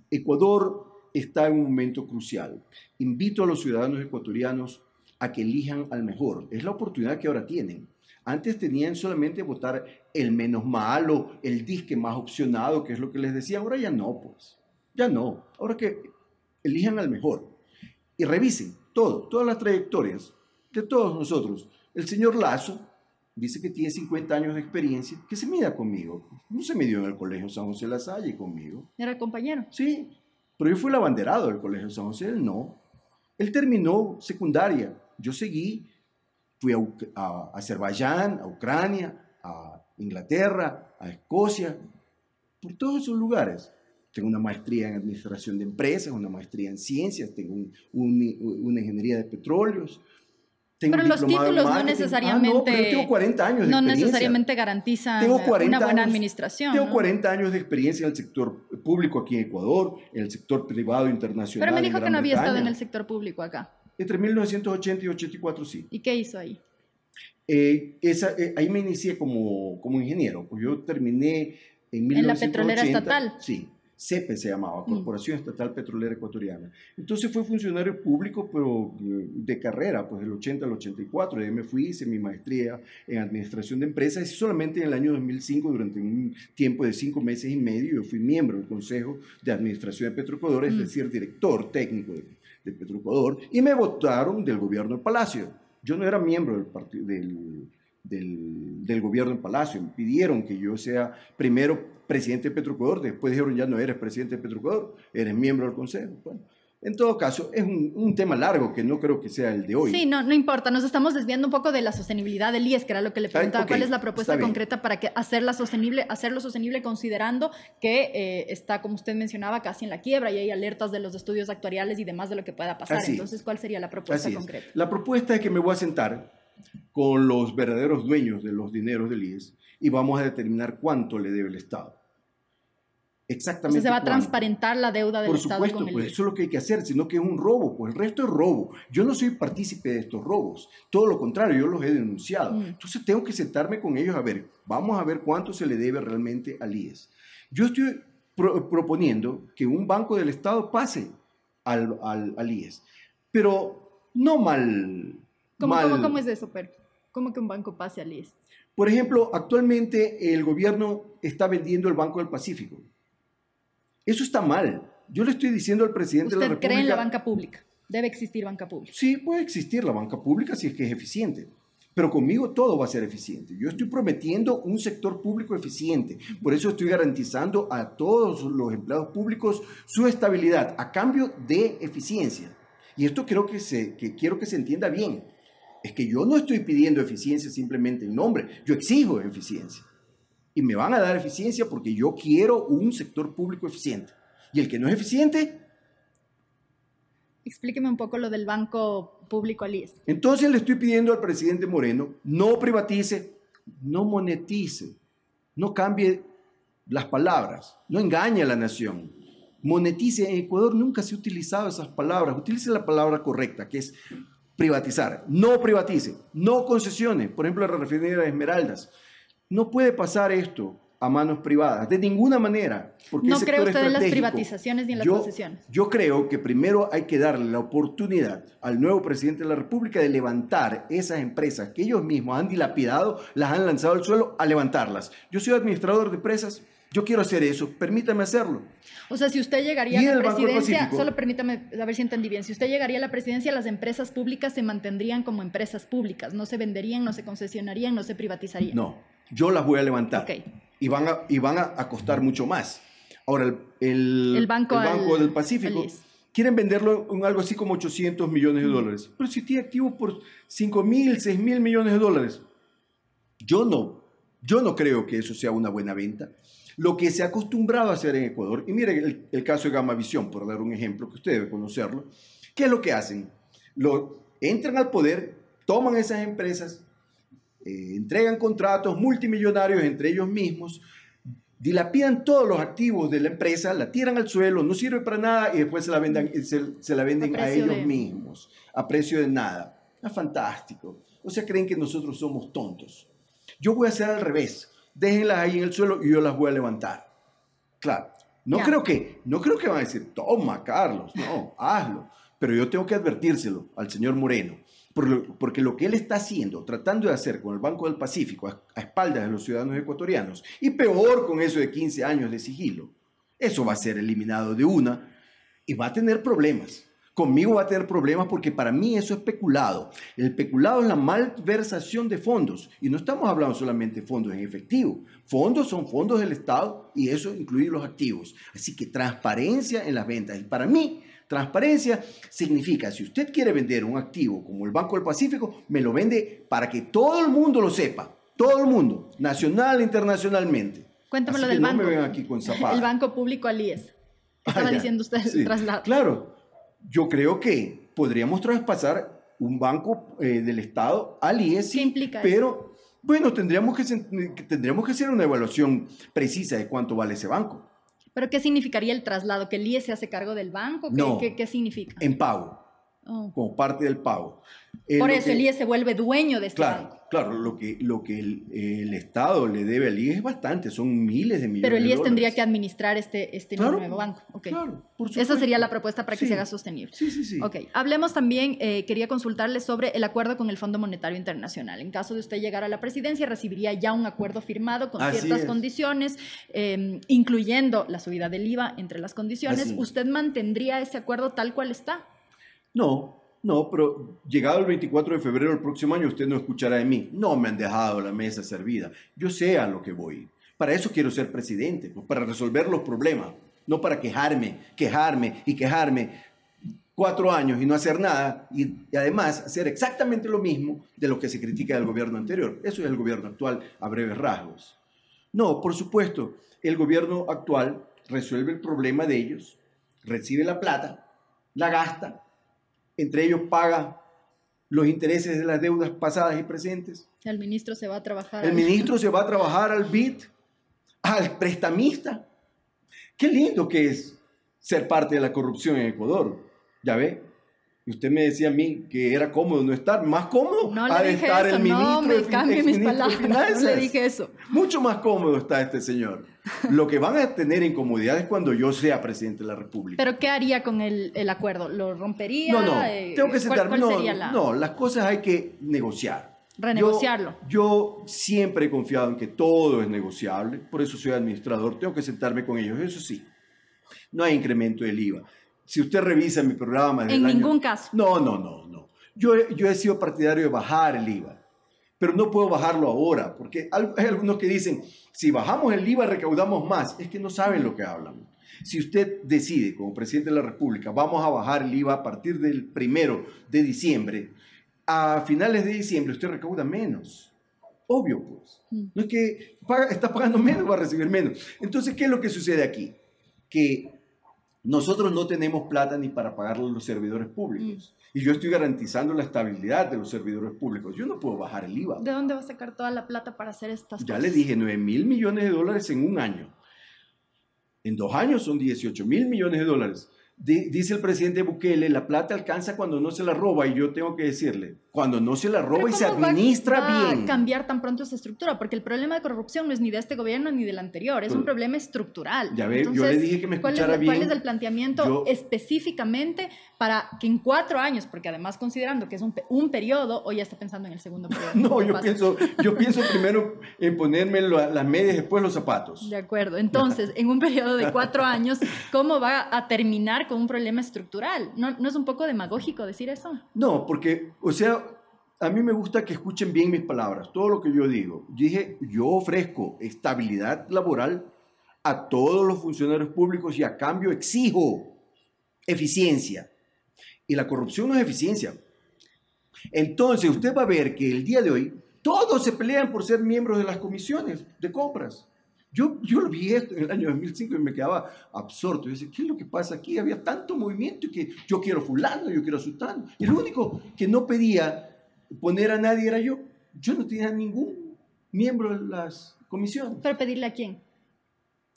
Ecuador está en un momento crucial. Invito a los ciudadanos ecuatorianos a que elijan al mejor. Es la oportunidad que ahora tienen. Antes tenían solamente votar el menos malo, el disque más opcionado, que es lo que les decía. Ahora ya no, pues. Ya no. Ahora que elijan al mejor. Y revisen todo, todas las trayectorias de todos nosotros. El señor Lazo dice que tiene 50 años de experiencia, que se mida conmigo. No se midió en el Colegio San José La Salle conmigo. ¿Era compañero? Sí, pero yo fui el abanderado del Colegio San José, él no. Él terminó secundaria, yo seguí, fui a, Azerbaiyán, a Ucrania, a Inglaterra, a Escocia, por todos esos lugares. Tengo una maestría en administración de empresas, una maestría en ciencias, tengo una ingeniería de petróleos. Tengo pero los títulos no necesariamente. Ah, no, tengo 40 años de No necesariamente garantizan una buena administración. Tengo 40 años de experiencia en el sector público aquí en Ecuador, en el sector privado internacional. Pero me dijo que no había estado en el sector público acá. Entre 1980 y 84, sí. ¿Y qué hizo ahí? Eh, esa, eh, ahí me inicié como, como ingeniero. Pues yo terminé en 1980. ¿En la petrolera estatal? Sí. CEPE se llamaba, mm. Corporación Estatal Petrolera Ecuatoriana. Entonces fue funcionario público, pero eh, de carrera, pues del 80 al 84. De ahí me fui, hice mi maestría en Administración de Empresas y solamente en el año 2005, durante un tiempo de cinco meses y medio, yo fui miembro del Consejo de Administración de Petroecuador, es mm. decir, director técnico de, de Petroecuador, y me votaron del gobierno del Palacio. Yo no era miembro del del del, del, gobierno en Palacio. Me pidieron que yo sea primero presidente de Petroecuador, después dijeron ya no eres presidente de Petroecuador, eres miembro del Consejo. Bueno, en todo caso, es un, un, tema largo que no creo que sea el de hoy. Sí, no, no importa. Nos estamos desviando un poco de la sostenibilidad del IES, que era lo que le preguntaba. ¿Cuál es la propuesta concreta para que hacerla sostenible, hacerlo sostenible considerando que eh, está, como usted mencionaba, casi en la quiebra y hay alertas de los estudios actuariales y demás de lo que pueda pasar? Entonces, ¿cuál sería la propuesta concreta? La propuesta es que me voy a sentar con los verdaderos dueños de los dineros del IES y vamos a determinar cuánto le debe el Estado. Exactamente. Se va a transparentar la deuda del Estado. Por supuesto, pues eso es lo que hay que hacer, sino que es un robo, pues el resto es robo. Yo no soy partícipe de estos robos, todo lo contrario, yo los he denunciado. Mm. Entonces tengo que sentarme con ellos a ver, vamos a ver cuánto se le debe realmente al IES. Yo estoy proponiendo que un banco del Estado pase al, al, al IES, pero no mal ¿Cómo, es eso, pero ¿Cómo que un banco pase al IES? Por ejemplo, actualmente el gobierno está vendiendo el Banco del Pacífico. Eso está mal. Yo le estoy diciendo al presidente de la República... ¿Usted cree en la banca pública? Debe existir banca pública. Sí, puede existir la banca pública si es que es eficiente. Pero conmigo todo va a ser eficiente. Yo estoy prometiendo un sector público eficiente. Por eso estoy garantizando a todos los empleados públicos su estabilidad a cambio de eficiencia. Y esto creo que, se, que quiero que se entienda bien es que yo no estoy pidiendo eficiencia simplemente en nombre, yo exijo eficiencia. Y me van a dar eficiencia porque yo quiero un sector público eficiente. Y el que no es eficiente... Explíqueme un poco lo del banco público Alies. Entonces le estoy pidiendo al presidente Moreno, no privatice, no monetice, no cambie las palabras, no engañe a la nación. Monetice, en Ecuador nunca se ha utilizado esas palabras, utilice la palabra correcta, que es privatizar. No privatice, no concesione. Por ejemplo, la refinería de Esmeraldas. No puede pasar esto a manos privadas, de ninguna manera. Porque no cree usted en las privatizaciones ni en las concesiones. Yo creo que primero hay que darle la oportunidad al nuevo presidente de la República de levantar esas empresas que ellos mismos han dilapidado, las han lanzado al suelo, a levantarlas. Yo soy administrador de empresas, yo quiero hacer eso, permítame hacerlo. O sea, si usted llegaría a la presidencia, solo permítame a ver si entendí bien, si usted llegaría a la presidencia, las empresas públicas se mantendrían como empresas públicas, no se venderían, no se concesionarían, no se privatizarían. No, yo las voy a levantar. Y van a, y van a, costar mucho más. Ahora, el, el, banco, del Pacífico quieren venderlo en algo así como 800 millones de dólares. Pero si tiene activo por 5 mil, 6 mil millones de dólares, yo no, yo no creo que eso sea una buena venta. Lo que se ha acostumbrado a hacer en Ecuador, y mire el, el caso de Gama Visión, por dar un ejemplo que usted debe conocerlo, ¿qué es lo que hacen? Lo, entran al poder, toman esas empresas, eh, entregan contratos multimillonarios entre ellos mismos, dilapidan todos los activos de la empresa, la tiran al suelo, no sirve para nada y después se la, venden, se, la venden a, ellos mismos a precio de nada. Es fantástico. O sea, creen que nosotros somos tontos. Yo voy a hacer al revés. Déjenlas ahí en el suelo y yo las voy a levantar. Claro. No creo que, no creo que van a decir, toma, Carlos, no, hazlo. Pero yo tengo que advertírselo al señor Moreno porque lo que él está haciendo, tratando de hacer con el Banco del Pacífico a, espaldas de los ciudadanos ecuatorianos, y peor con eso de 15 años de sigilo, eso va a ser eliminado de una y va a tener problemas. Conmigo va a tener problemas porque para mí eso es peculado. El peculado es la malversación de fondos. Y no estamos hablando solamente de fondos en efectivo. Fondos son fondos del Estado y eso incluye los activos. Así que transparencia en las ventas. Y para mí, Transparencia significa, si usted quiere vender un activo como el Banco del Pacífico, me lo vende para que todo el mundo lo sepa, todo el mundo, nacional e internacionalmente. Cuéntamelo del banco. El banco público Alíes. Estaba ah, diciendo usted el traslado. Claro, yo creo que podríamos traspasar un banco eh, del Estado al IES. ¿Qué implica Pero, bueno, tendríamos que, tendríamos que hacer una evaluación precisa de cuánto vale ese banco. ¿Pero qué significaría el traslado? ¿Que el IE se hace cargo del banco? ¿Qué, no, ¿qué, significa? En pago. Oh. Como parte del pago. Por eso el IE se vuelve dueño de este claro, banco. Claro, lo que, lo que el, Estado le debe al IE es bastante, son miles de millones Pero el IES tendría que administrar este, este nuevo banco. Okay. Claro, por Esa sería la propuesta para que se haga sostenible. Sí, sí, sí. Ok, hablemos también, eh, quería consultarle sobre el acuerdo con el Fondo Monetario Internacional. En caso de usted llegar a la presidencia, recibiría ya un acuerdo firmado con ciertas condiciones, em, incluyendo la subida del IVA entre las condiciones. ¿Usted mantendría ese acuerdo tal cual está? No, no, pero llegado el 24 de febrero del próximo año usted no escuchará de mí. No me han dejado la mesa servida. Yo sé a lo que voy. Para eso quiero ser presidente, para resolver los problemas, no para quejarme, quejarme y quejarme cuatro años y no hacer nada y, además hacer exactamente lo mismo de lo que se critica del gobierno anterior. Eso es el gobierno actual a breves rasgos. No, por supuesto, el gobierno actual resuelve el problema de ellos, recibe la plata, la gasta entre ellos paga los intereses de las deudas pasadas y presentes. El ministro se va a trabajar. El ministro se va a trabajar al BIT, al prestamista. Qué lindo que es ser parte de la corrupción en Ecuador. Ya ve, y usted me decía a mí que era cómodo no estar, más cómodo no dije estar eso, el ministro no, me cambie mis palabras, no le dije eso. Mucho más cómodo está este señor. Lo que van a tener incomodidad es cuando yo sea presidente de la República. ¿Pero qué haría con el, el acuerdo? ¿Lo rompería? No, no, eh, tengo que sentarme. No, no, las cosas hay que negociar. Renegociarlo. Yo, yo siempre he confiado en que todo es negociable, por eso soy administrador, tengo que sentarme con ellos, eso sí. No hay incremento del IVA si usted revisa mi programa... En ningún caso. No, no, no, no. Yo, yo he sido partidario de bajar el IVA, pero no puedo bajarlo ahora, porque hay algunos que dicen, si bajamos el IVA recaudamos más. Es que no saben lo que hablan. Si usted decide, como presidente de la República, vamos a bajar el IVA a partir del primero de diciembre, a finales de diciembre usted recauda menos. Obvio, pues. Mm. No es que está pagando menos, va a recibir menos. Entonces, ¿qué es lo que sucede aquí? Que nosotros no tenemos plata ni para pagarle a los servidores públicos. Mm. Y yo estoy garantizando la estabilidad de los servidores públicos. Yo no puedo bajar el IVA. ¿De dónde va a sacar toda la plata para hacer estas ya cosas? Ya le dije, 9 mil millones de dólares en un año. En dos años son 18 mil millones de dólares dice el presidente Bukele, la plata alcanza cuando no se la roba y yo tengo que decirle, cuando no se la roba y se administra va, bien. a cambiar tan pronto esa estructura? Porque el problema de corrupción no es ni de este gobierno ni del anterior, es un problema estructural. Ya ve, yo le dije que me escuchara bien. ¿Cuál es el planteamiento específicamente para que en cuatro años, porque además considerando que es un, un periodo, hoy ya está pensando en el segundo periodo? no, yo pienso, yo pienso primero en ponerme las medias, después los zapatos. De acuerdo, entonces, en un periodo de cuatro años, ¿cómo va a terminar con un problema estructural. ¿No, ¿No es un poco demagógico decir eso? No, porque, o sea, a mí me gusta que escuchen bien mis palabras, todo lo que yo digo. dije, yo ofrezco estabilidad laboral a todos los funcionarios públicos y a cambio exijo eficiencia. Y la corrupción no es eficiencia. Entonces usted va a ver que el día de hoy todos se pelean por ser miembros de las comisiones de compras. Yo, yo lo vi esto en el año 2005 y me quedaba absorto. Yo decía, ¿qué es lo que pasa aquí? Había tanto movimiento que yo quiero fulano, yo quiero sultano. Y el único que no pedía poner a nadie era yo. Yo no tenía ningún miembro de las comisiones. ¿Pero pedirle a quién?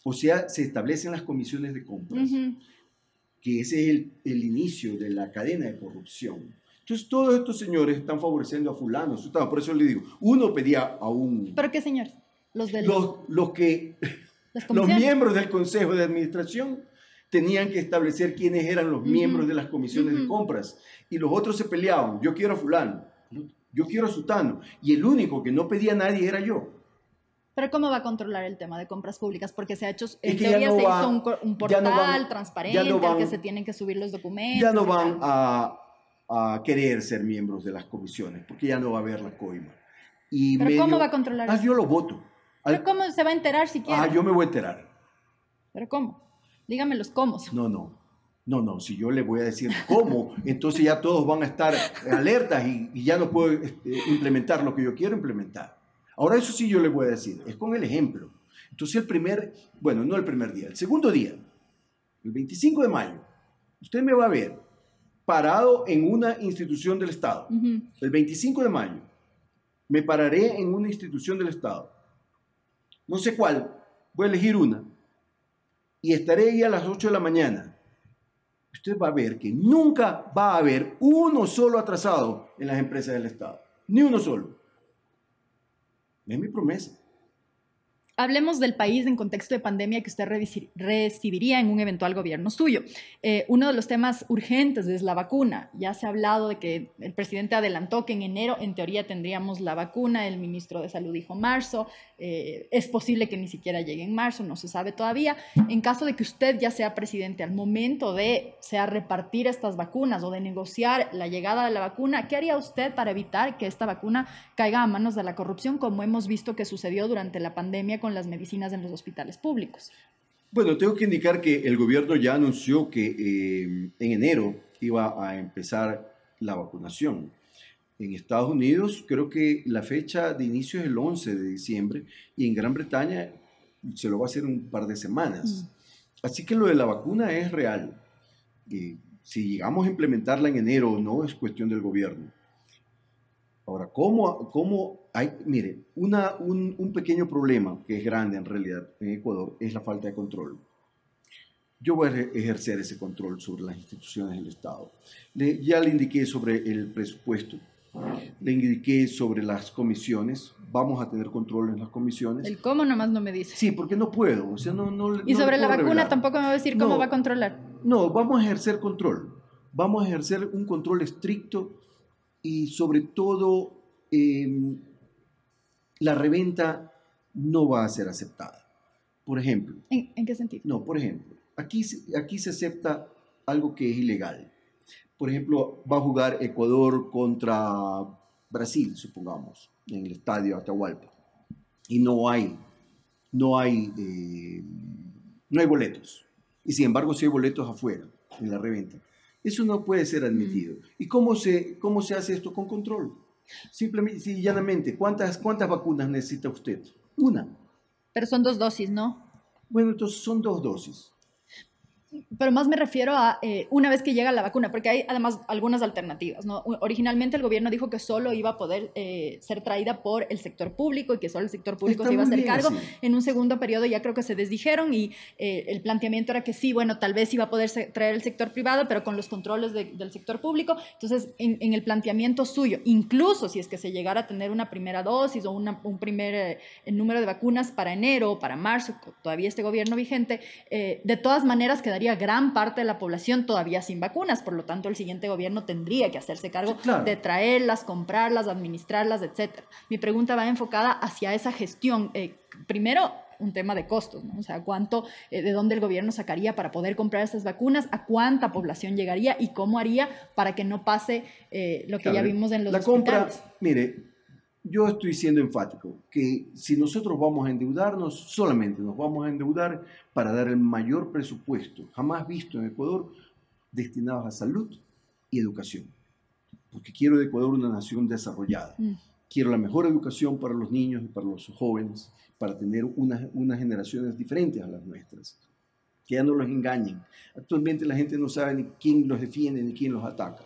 O sea, se establecen las comisiones de compras, que ese es el, el, inicio de la cadena de corrupción. Entonces, todos estos señores están favoreciendo a fulano. Por eso le digo, uno pedía a un... ¿Pero qué señores? Los, de los, los, que... Los miembros del Consejo de Administración tenían que establecer quiénes eran los miembros de las comisiones de compras. Y los otros se peleaban. Yo quiero a fulano. Yo quiero a Sutano. Y el único que no pedía a nadie era yo. Pero ¿cómo va a controlar el tema de compras públicas? Porque se ha hecho, en teoría se hizo un, portal transparente al que se tienen que subir los documentos. Ya no van a, a, querer ser miembros de las comisiones, porque ya no va a haber la coima. Y ¿Pero cómo va a controlar ah, Yo lo voto. ¿Pero cómo se va a enterar si quiere? Ah, yo me voy a enterar. ¿Pero cómo? Dígame los cómo. No, no. No, no, si yo le voy a decir cómo, entonces ya todos van a estar alertas y, y ya no puedo este, implementar lo que yo quiero implementar. Ahora eso sí yo le voy a decir, es con el ejemplo. Entonces el primer, bueno, no el primer día, el segundo día, el 25 de mayo, usted me va a ver parado en una institución del Estado. El 25 de mayo me pararé en una institución del Estado. No sé cuál, voy a elegir una. Y estaré ahí a las 8 de la mañana. Usted va a ver que nunca va a haber uno solo atrasado en las empresas del Estado. Ni uno solo. Es mi promesa. Hablemos del país en contexto de pandemia que usted recibiría en un eventual gobierno suyo. Eh, uno de los temas urgentes es la vacuna. Ya se ha hablado de que el presidente adelantó que en enero, en teoría, tendríamos la vacuna. El ministro de Salud dijo marzo. Eh, es posible que ni siquiera llegue en marzo, no se sabe todavía. En caso de que usted ya sea presidente, al momento de sea repartir estas vacunas o de negociar la llegada de la vacuna, ¿qué haría usted para evitar que esta vacuna caiga a manos de la corrupción, como hemos visto que sucedió durante la pandemia? Con las medicinas en los hospitales públicos. Bueno, tengo que indicar que el gobierno ya anunció que eh, en enero iba a empezar la vacunación. En Estados Unidos creo que la fecha de inicio es el 11 de diciembre y en Gran Bretaña se lo va a hacer un par de semanas. Mm. Así que lo de la vacuna es real. Eh, si llegamos a implementarla en enero o no es cuestión del gobierno. Ahora, ¿cómo, cómo hay, mire, una, un, pequeño problema que es grande en realidad en Ecuador es la falta de control. Yo voy a ejercer ese control sobre las instituciones del Estado. ya le indiqué sobre el presupuesto, le indiqué sobre las comisiones, vamos a tener control en las comisiones. El cómo nomás no me dice. Sí, porque no puedo. O sea, no, no, y sobre la vacuna tampoco me va a decir cómo va a controlar. No, vamos a ejercer control. Vamos a ejercer un control estricto y sobre todo em, la reventa no va a ser aceptada. Por ejemplo. ¿En, qué sentido? No, por ejemplo, aquí, aquí se acepta algo que es ilegal. Por ejemplo, va a jugar Ecuador contra Brasil, supongamos, en el estadio Atahualpa. Y no hay, no hay, em, no hay boletos. Y sin embargo, sí hay boletos afuera, en la reventa. Eso no puede ser admitido. ¿Y cómo se, cómo se hace esto con control? Simplemente y llanamente, ¿cuántas, ¿cuántas vacunas necesita usted? Una. Pero son dos dosis, ¿no? Bueno, entonces son dos dosis pero más me refiero a eh, una vez que llega la vacuna, porque hay además algunas alternativas. ¿no? Originalmente el gobierno dijo que solo iba a poder eh, ser traída por el sector público y que solo el sector público se iba a hacer cargo. En un segundo periodo ya creo que se desdijeron y eh, el planteamiento era que sí, bueno, tal vez iba a poder traer el sector privado, pero con los controles del sector público. Entonces, en, el planteamiento suyo, incluso si es que se llegara a tener una primera dosis o un primer número de vacunas para enero o para marzo, todavía este gobierno vigente, de todas maneras quedaría gran parte de la población todavía sin vacunas, por lo tanto el siguiente gobierno tendría que hacerse cargo de traerlas, comprarlas, administrarlas, etc. Mi pregunta va enfocada hacia esa gestión. Eh, primero, un tema de costos, ¿no? O sea, cuánto, eh, de dónde el gobierno sacaría para poder comprar esas vacunas, a cuánta población llegaría y cómo haría para que no pase eh, lo que ya vimos en los la compra, mire, yo estoy siendo enfático que si nosotros vamos a endeudarnos, solamente nos vamos a endeudar para dar el mayor presupuesto jamás visto en Ecuador destinados a salud y educación. Porque quiero de Ecuador una nación desarrollada. Mm. Quiero la mejor educación para los niños y para los jóvenes, para tener unas, unas generaciones diferentes a las nuestras. Que ya no los engañen. Actualmente la gente no sabe ni quién los defiende ni quién los ataca.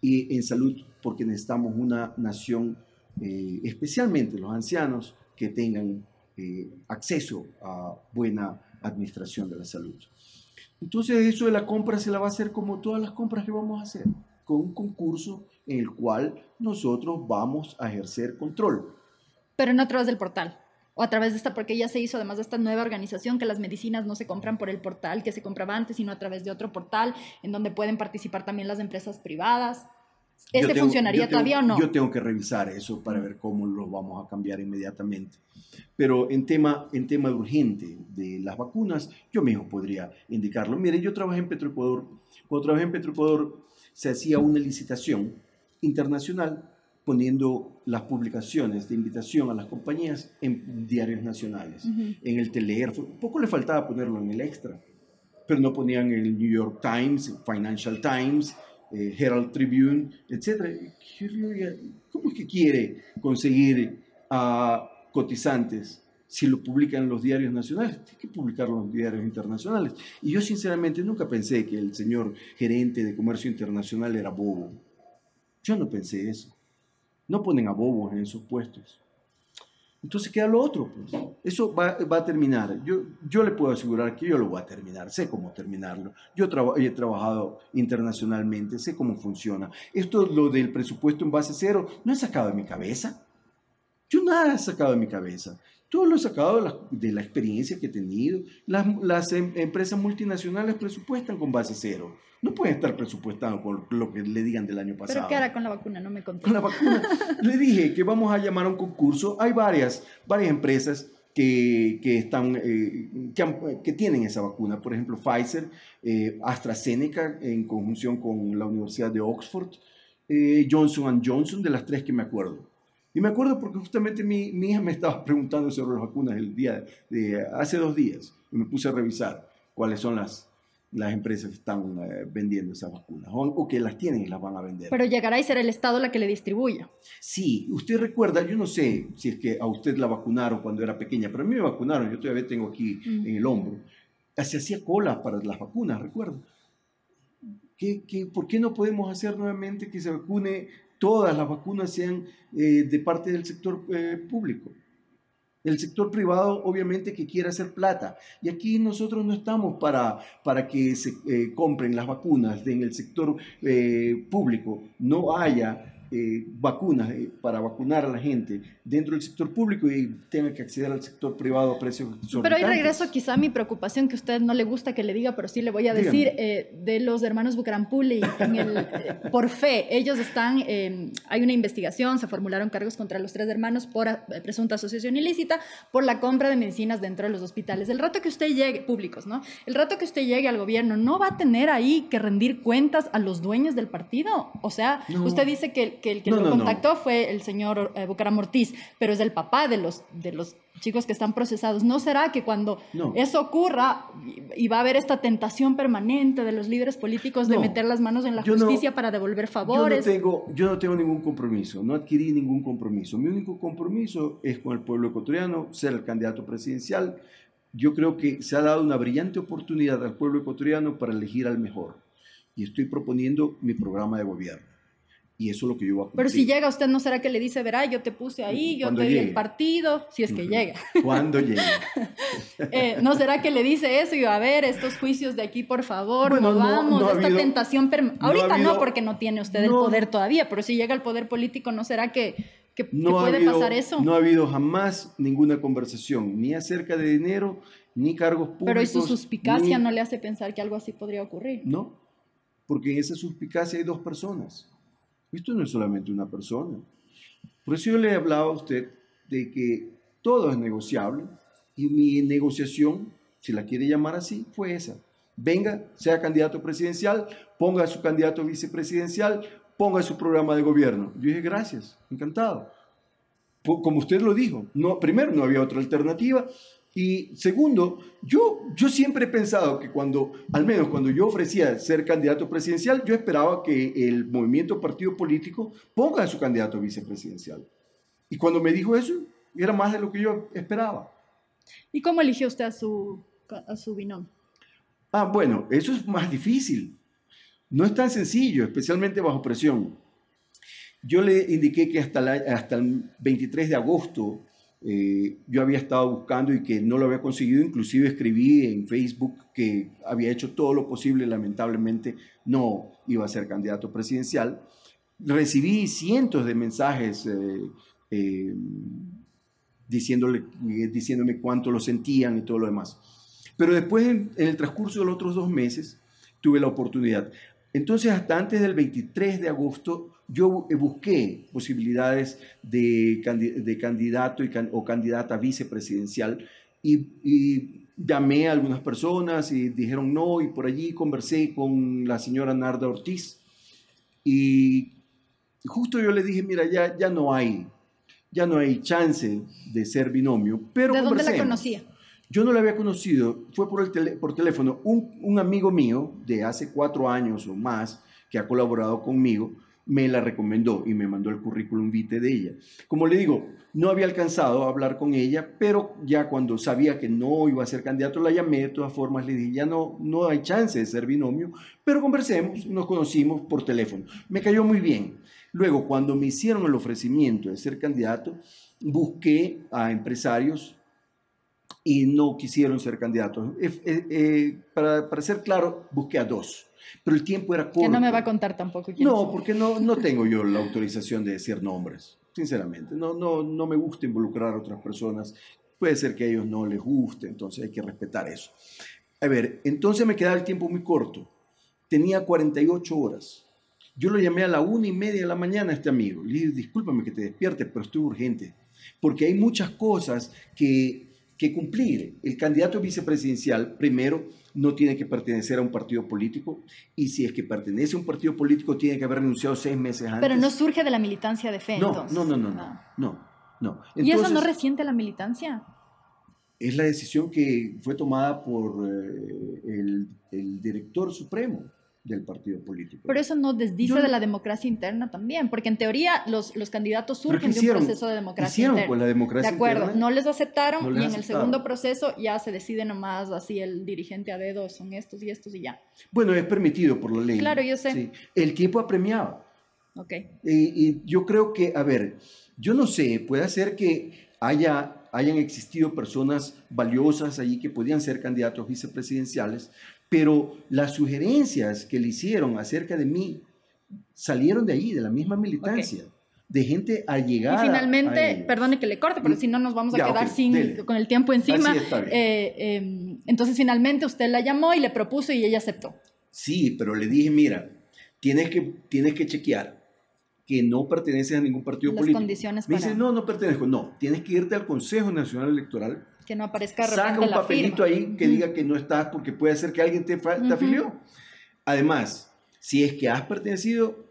Y en salud, porque necesitamos una nación, eh, especialmente los ancianos, que tengan eh, acceso a buena administración de la salud. Entonces eso de la compra se la va a hacer como todas las compras que vamos a hacer, con un concurso en el cual nosotros vamos a ejercer control. Pero no a través del portal o a través de esta, porque ya se hizo además de esta nueva organización que las medicinas no se compran por el portal que se compraba antes, sino a través de otro portal en donde pueden participar también las empresas privadas. ¿Este funcionaría todavía o no? Yo tengo que revisar eso para ver cómo lo vamos a cambiar inmediatamente. Pero en tema, en tema urgente de las vacunas, yo mismo podría indicarlo. Mire, yo trabajé en Petroecuador. Cuando trabajé en Petroecuador se hacía una licitación internacional poniendo las publicaciones de invitación a las compañías en diarios nacionales, en el teléfono. Poco le faltaba ponerlo en el extra, pero no ponían el New York Times, Financial Times, eh, Herald Tribune, etc. ¿Cómo es que quiere conseguir a cotizantes si lo publican los diarios nacionales? Tiene que publicarlo en los diarios internacionales. Y yo sinceramente nunca pensé que el señor gerente de comercio internacional era bobo. Yo no pensé eso. No ponen a bobos en esos puestos. Entonces queda lo otro, pues. Eso va, a terminar. Yo, yo le puedo asegurar que yo lo voy a terminar, sé cómo terminarlo. Yo he trabajado internacionalmente, sé cómo funciona. Esto, lo del presupuesto en base cero, no he sacado de mi cabeza. Yo nada he sacado de mi cabeza. Todo lo he sacado de la, experiencia que he tenido. Las, em, empresas multinacionales presupuestan con base cero. No pueden estar presupuestando con lo que le digan del año pasado. ¿Pero qué hará con la vacuna? No me contó. Con la vacuna. le dije que vamos a llamar a un concurso. Hay varias, varias empresas que, que están, eh, que, tienen esa vacuna. Por ejemplo, Pfizer, eh, AstraZeneca en conjunción con la Universidad de Oxford, eh, Johnson Johnson, de las tres que me acuerdo. Y me acuerdo porque justamente mi, mi, hija me estaba preguntando sobre las vacunas el día de hace dos días y me puse a revisar cuáles son las, las empresas que están eh, vendiendo esas vacunas o, que las tienen y las van a vender. Pero llegará y será el Estado la que le distribuya. Sí, usted recuerda, yo no sé si es que a usted la vacunaron cuando era pequeña, pero a mí me vacunaron, yo todavía tengo aquí en el hombro. Se hacía cola para las vacunas, recuerdo. ¿Qué, qué, por qué no podemos hacer nuevamente que se vacune todas las vacunas sean eh, de parte del sector eh, público. El sector privado obviamente que quiere hacer plata. Y aquí nosotros no estamos para, para que se eh, compren las vacunas en el sector público. No haya eh, vacunas eh, para vacunar a la gente dentro del sector público y tenga que acceder al sector privado a precios Pero ahí regreso quizá a mi preocupación que a usted no le gusta que le diga, pero sí le voy a decir, eh, de los hermanos Bucarampuli, en el, por fe, ellos están, hay una investigación, se formularon cargos contra los tres hermanos por presunta asociación ilícita por la compra de medicinas dentro de los hospitales. El rato que usted llegue, públicos, ¿no? El rato que usted llegue al gobierno, ¿no va a tener ahí que rendir cuentas a los dueños del partido? O sea, usted dice que que el que lo contactó fue el señor eh, Bucaram Ortiz, pero es el papá de los, de los chicos que están procesados. ¿No será que cuando eso ocurra y va a haber esta tentación permanente de los líderes políticos de meter las manos en la justicia para devolver favores? Yo no, tengo, yo no tengo ningún compromiso, no adquirí ningún compromiso. Mi único compromiso es con el pueblo ecuatoriano, ser el candidato presidencial. Yo creo que se ha dado una brillante oportunidad al pueblo ecuatoriano para elegir al mejor. Y estoy proponiendo mi programa de gobierno. Y eso es lo que yo voy a Pero si llega usted, ¿no será que le dice, verá, yo te puse ahí, yo te di el partido, si es que llega? ¿Cuándo llega? eh, ¿No será que le dice eso y va a ver estos juicios de aquí, por favor, no, vamos, esta tentación... Ahorita no, porque no tiene usted el poder todavía, pero si llega el poder político, ¿no será que, que, puede pasar eso? No ha habido jamás ninguna conversación, ni acerca de dinero, ni cargos públicos. Pero ¿y su suspicacia no le hace pensar que algo así podría ocurrir? No, porque en esa suspicacia hay dos personas esto no es solamente una persona. Por eso yo le he hablado a usted de que todo es negociable y mi negociación, si la quiere llamar así, fue esa. Venga, sea candidato presidencial, ponga su candidato vicepresidencial, ponga su programa de gobierno. Yo dije, gracias, encantado. Como usted lo dijo, no, primero no había otra alternativa Y segundo, yo, yo siempre he pensado que cuando, al menos cuando yo ofrecía ser candidato presidencial, yo esperaba que el movimiento partido político ponga a su candidato vicepresidencial. Y cuando me dijo eso, era más de lo que yo esperaba. ¿Y cómo eligió usted a su, a su binomio? Ah, bueno, eso es más difícil. No es tan sencillo, especialmente bajo presión. Yo le indiqué que hasta, hasta el 23 de agosto eh, yo había estado buscando y que no lo había conseguido. Inclusive escribí en Facebook que había hecho todo lo posible, lamentablemente no iba a ser candidato presidencial. Recibí cientos de mensajes eh, eh, diciéndole, diciéndome cuánto lo sentían y todo lo demás. Pero después, en el transcurso de los otros dos meses, tuve la oportunidad. Entonces, hasta antes del 23 de agosto, yo busqué posibilidades de, de candidato y, o candidata vicepresidencial y, llamé a algunas personas y dijeron no, y por allí conversé con la señora Narda Ortiz. Y justo yo le dije, mira, ya, ya no hay, ya no hay chance de ser binomio, pero ¿De dónde la conocía? Yo no la había conocido, fue por, el por teléfono. Un, un, amigo mío de hace cuatro años o más, que ha colaborado conmigo, me la recomendó y me mandó el currículum vitae de ella. Como le digo, no había alcanzado a hablar con ella, pero ya cuando sabía que no iba a ser candidato, la llamé, de todas formas le dije, ya no, no hay chance de ser binomio, pero conversemos, nos conocimos por teléfono. Me cayó muy bien. Luego, cuando me hicieron el ofrecimiento de ser candidato, busqué a empresarios y no quisieron ser candidatos. Eh, eh, para, para, ser claro, busqué a dos, pero el tiempo era corto. Que no me va a contar tampoco. no, porque no, no tengo yo la autorización de decir nombres, sinceramente. No, no, no me gusta involucrar a otras personas. Puede ser que a ellos no les guste, entonces hay que respetar eso. A ver, entonces me quedaba el tiempo muy corto. Tenía 48 horas. Yo lo llamé a la una y media de la mañana a este amigo. Le dije, discúlpame que te despiertes, pero estoy urgente. Porque hay muchas cosas que que cumplir. El candidato vicepresidencial, primero, no tiene que pertenecer a un partido político y si es que pertenece a un partido político tiene que haber renunciado seis meses antes. Pero no surge de la militancia de fe, no, No, no, no, no, ah. no. ¿Y eso no resiente la militancia? Es la decisión que fue tomada por eh, el, el director supremo del partido político. Pero eso no desdice de la democracia interna también, porque en teoría los, los candidatos surgen de un proceso de democracia interna. Pues la democracia de acuerdo, no les aceptaron y en el segundo proceso ya se decide nomás así el dirigente a dedo son estos y estos y ya. Bueno, es permitido por la ley. Claro, yo sé. El tiempo apremiado. Ok. Y, y, yo creo que, a ver, yo no sé, puede ser que haya hayan existido personas valiosas allí que podían ser candidatos vicepresidenciales, pero las sugerencias que le hicieron acerca de mí salieron de ahí, de la misma militancia. De gente allegada. Y finalmente, perdone que le corte, pero si no nos vamos a quedar sin, con el tiempo encima. Eh, em, entonces, finalmente usted la llamó y le propuso y ella aceptó. Sí, pero le dije, mira, tienes que, tienes que chequear que no perteneces a ningún partido Las político. Condiciones Me dice, no, no pertenezco. No, tienes que irte al Consejo Nacional Electoral que no aparezca Saca un papelito ahí que diga que no estás porque puede ser que alguien te, afilió. Además, si es que has pertenecido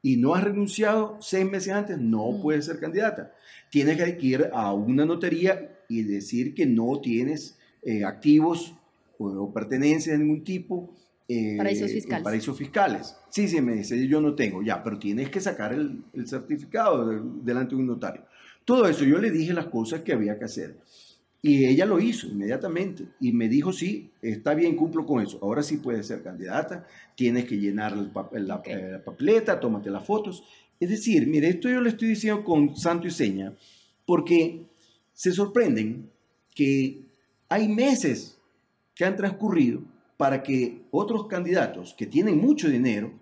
y no has renunciado seis meses antes, no puedes ser candidata. Tienes que ir a una notaría y decir que no tienes eh, activos o, pertenencias de ningún tipo. Eh, paraísos fiscales. Paraísos fiscales. Sí, sí, me dice, yo no tengo, ya, pero tienes que sacar el, certificado delante de un notario. Todo eso, yo le dije las cosas que había que hacer. Y ella lo hizo inmediatamente y me dijo, sí, está bien, cumplo con eso. Ahora sí puedes ser candidata, tienes que llenar el la, eh, la, papeleta, tómate las fotos. Es decir, mire, esto yo le estoy diciendo con santo y seña, porque se sorprenden que hay meses que han transcurrido para que otros candidatos que tienen mucho dinero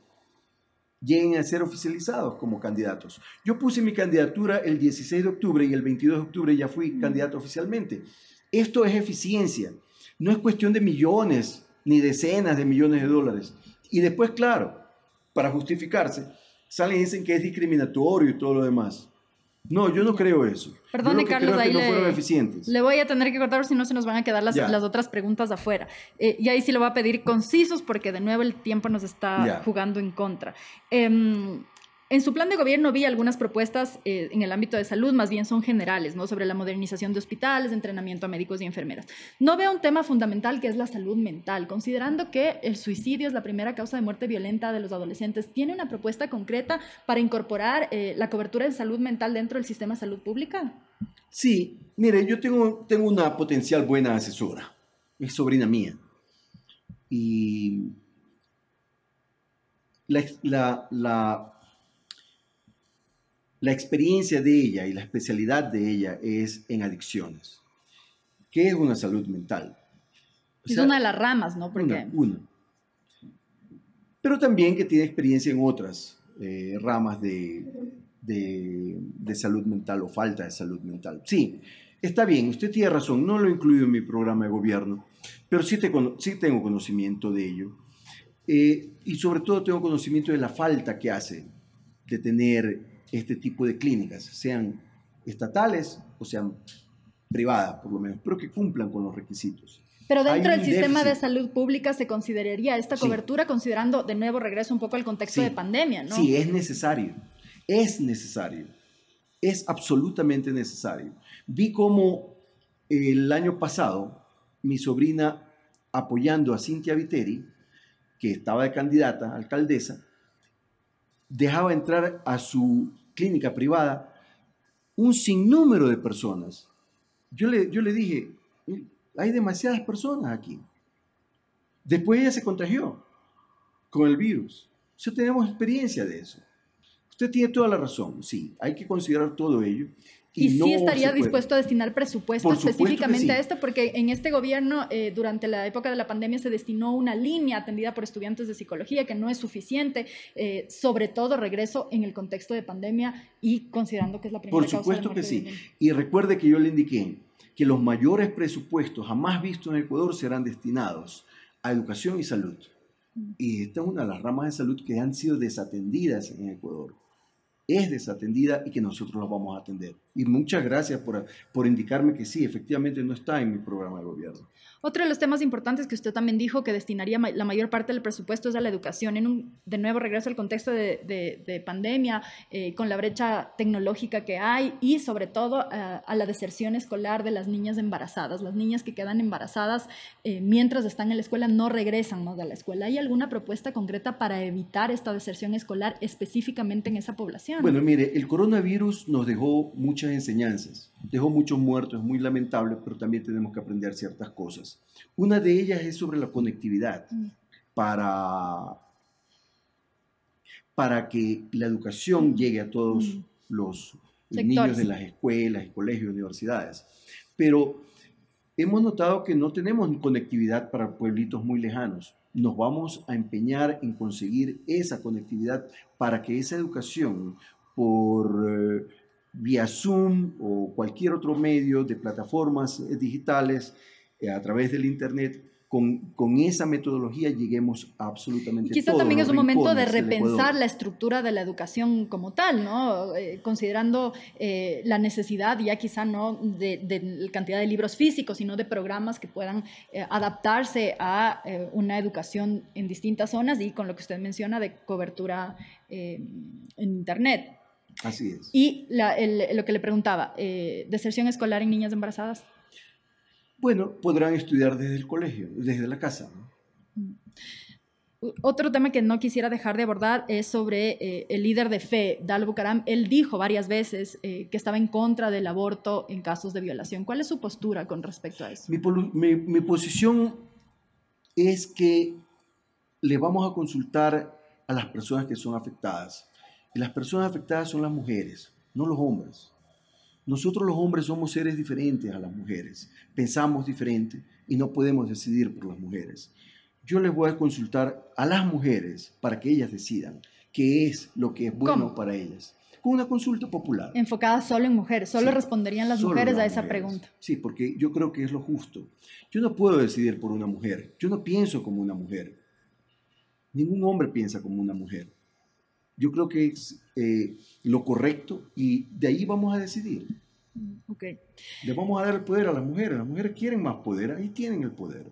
lleguen a ser oficializados como candidatos. Yo puse mi candidatura el 16 de octubre y el 22 de octubre ya fui candidato oficialmente. Esto es eficiencia, no es cuestión de millones ni decenas de millones de dólares. Y después, claro, para justificarse, salen y dicen que es discriminatorio y todo lo demás. No, yo no creo eso. Perdone, Carlos, ahí no le, fueron eficientes. le voy a tener que cortar, si no se nos van a quedar las, las otras preguntas afuera. Eh, y ahí sí lo voy a pedir concisos porque de nuevo el tiempo nos está jugando en contra. Em, En su plan de gobierno vi algunas propuestas eh, en el ámbito de salud, más bien son generales, ¿no? Sobre la modernización de hospitales, entrenamiento a médicos y enfermeras. No veo un tema fundamental que es la salud mental, considerando que el suicidio es la primera causa de muerte violenta de los adolescentes. ¿Tiene una propuesta concreta para incorporar eh, la cobertura de salud mental dentro del sistema de salud pública? Sí, mire, yo tengo, tengo una potencial buena asesora, es sobrina mía. Y la, la, la, experiencia de ella y la especialidad de ella es en adicciones. ¿Qué es una salud mental? es una de las ramas, ¿no? Porque... Una, Pero también que tiene experiencia en otras eh, ramas de, de, salud mental o falta de salud mental. Sí, está bien, usted tiene razón, no lo he incluido en mi programa de gobierno, pero sí, sí tengo conocimiento de ello. Eh, y sobre todo tengo conocimiento de la falta que hace de tener este tipo de clínicas, sean estatales o sean privadas, por lo menos, pero que cumplan con los requisitos. Pero dentro del sistema de salud pública se consideraría esta cobertura, considerando de nuevo regreso un poco al contexto de pandemia, ¿no? Sí, es necesario. Es necesario. Es absolutamente necesario. Vi cómo el año pasado mi sobrina apoyando a Cintia Viteri, que estaba de candidata a alcaldesa, dejaba entrar a su clínica privada un sinnúmero de personas. Yo le, yo le dije, hay demasiadas personas aquí. Después ella se contagió con el virus. Yo tenemos experiencia de eso. Usted tiene toda la razón, sí, hay que considerar todo ello. Y, sí estaría dispuesto a destinar presupuesto específicamente a esto, porque en este gobierno, eh, durante la época de la pandemia, se destinó una línea atendida por estudiantes de psicología que no es suficiente, eh, sobre todo regreso en el contexto de pandemia y considerando que es la primera Por supuesto que sí. Y recuerde que yo le indiqué que los mayores presupuestos jamás vistos en Ecuador serán destinados a educación y salud. Mm. Y esta es una de las ramas de salud que han sido desatendidas en Ecuador es desatendida y que nosotros la vamos a atender. Y muchas gracias por, por indicarme que sí, efectivamente no está en mi programa de gobierno. Otro de los temas importantes que usted también dijo que destinaría la mayor parte del presupuesto es a la educación. En un, de nuevo, regreso al contexto de, de, pandemia, eh, con la brecha tecnológica que hay y sobre todo a la deserción escolar de las niñas embarazadas. Las niñas que quedan embarazadas eh, mientras están en la escuela no regresan más a la escuela. ¿Hay alguna propuesta concreta para evitar esta deserción escolar específicamente en esa población? Bueno, mire, el coronavirus nos dejó muchas enseñanzas dejó muchos muertos, es muy lamentable, pero también tenemos que aprender ciertas cosas. Una de ellas es sobre la conectividad mm. para, para que la educación llegue a todos mm. los niños de las escuelas, colegios, universidades. Pero hemos notado que no tenemos conectividad para pueblitos muy lejanos. Nos vamos a empeñar en conseguir esa conectividad para que esa educación por... Vía Zoom o cualquier otro medio de plataformas eh, digitales eh, a través del Internet, con, con, esa metodología lleguemos a absolutamente y quizá también es un momento de repensar la estructura de la educación como tal, ¿no? Eh, considerando la necesidad ya quizá no de, de, cantidad de libros físicos, sino de programas que puedan adaptarse a una educación en distintas zonas y con lo que usted menciona de cobertura en Internet. Así es. Y lo que le preguntaba, eh, deserción escolar en niñas embarazadas. Bueno, podrán estudiar desde el colegio, desde la casa. Mm. Otro tema que no quisiera dejar de abordar es sobre eh, el líder de fe, Dal Bucaram. Él dijo varias veces eh, que estaba en contra del aborto en casos de violación. ¿Cuál es su postura con respecto a eso? Mi, mi posición es que le vamos a consultar a las personas que son afectadas y las personas afectadas son las mujeres, no los hombres. Nosotros los hombres somos seres diferentes a las mujeres, pensamos diferente y no podemos decidir por las mujeres. Yo les voy a consultar a las mujeres para que ellas decidan qué es lo que es bueno para ellas. Con una consulta popular. Enfocada solo en mujeres, solo responderían las mujeres a esa pregunta. Sí, porque yo creo que es lo justo. Yo no puedo decidir por una mujer, yo no pienso como una mujer. Ningún hombre piensa como una mujer. Yo creo que es eh, lo correcto y de ahí vamos a decidir. Okay. Le vamos a dar el poder a las mujeres. Las mujeres quieren más poder, ahí tienen el poder.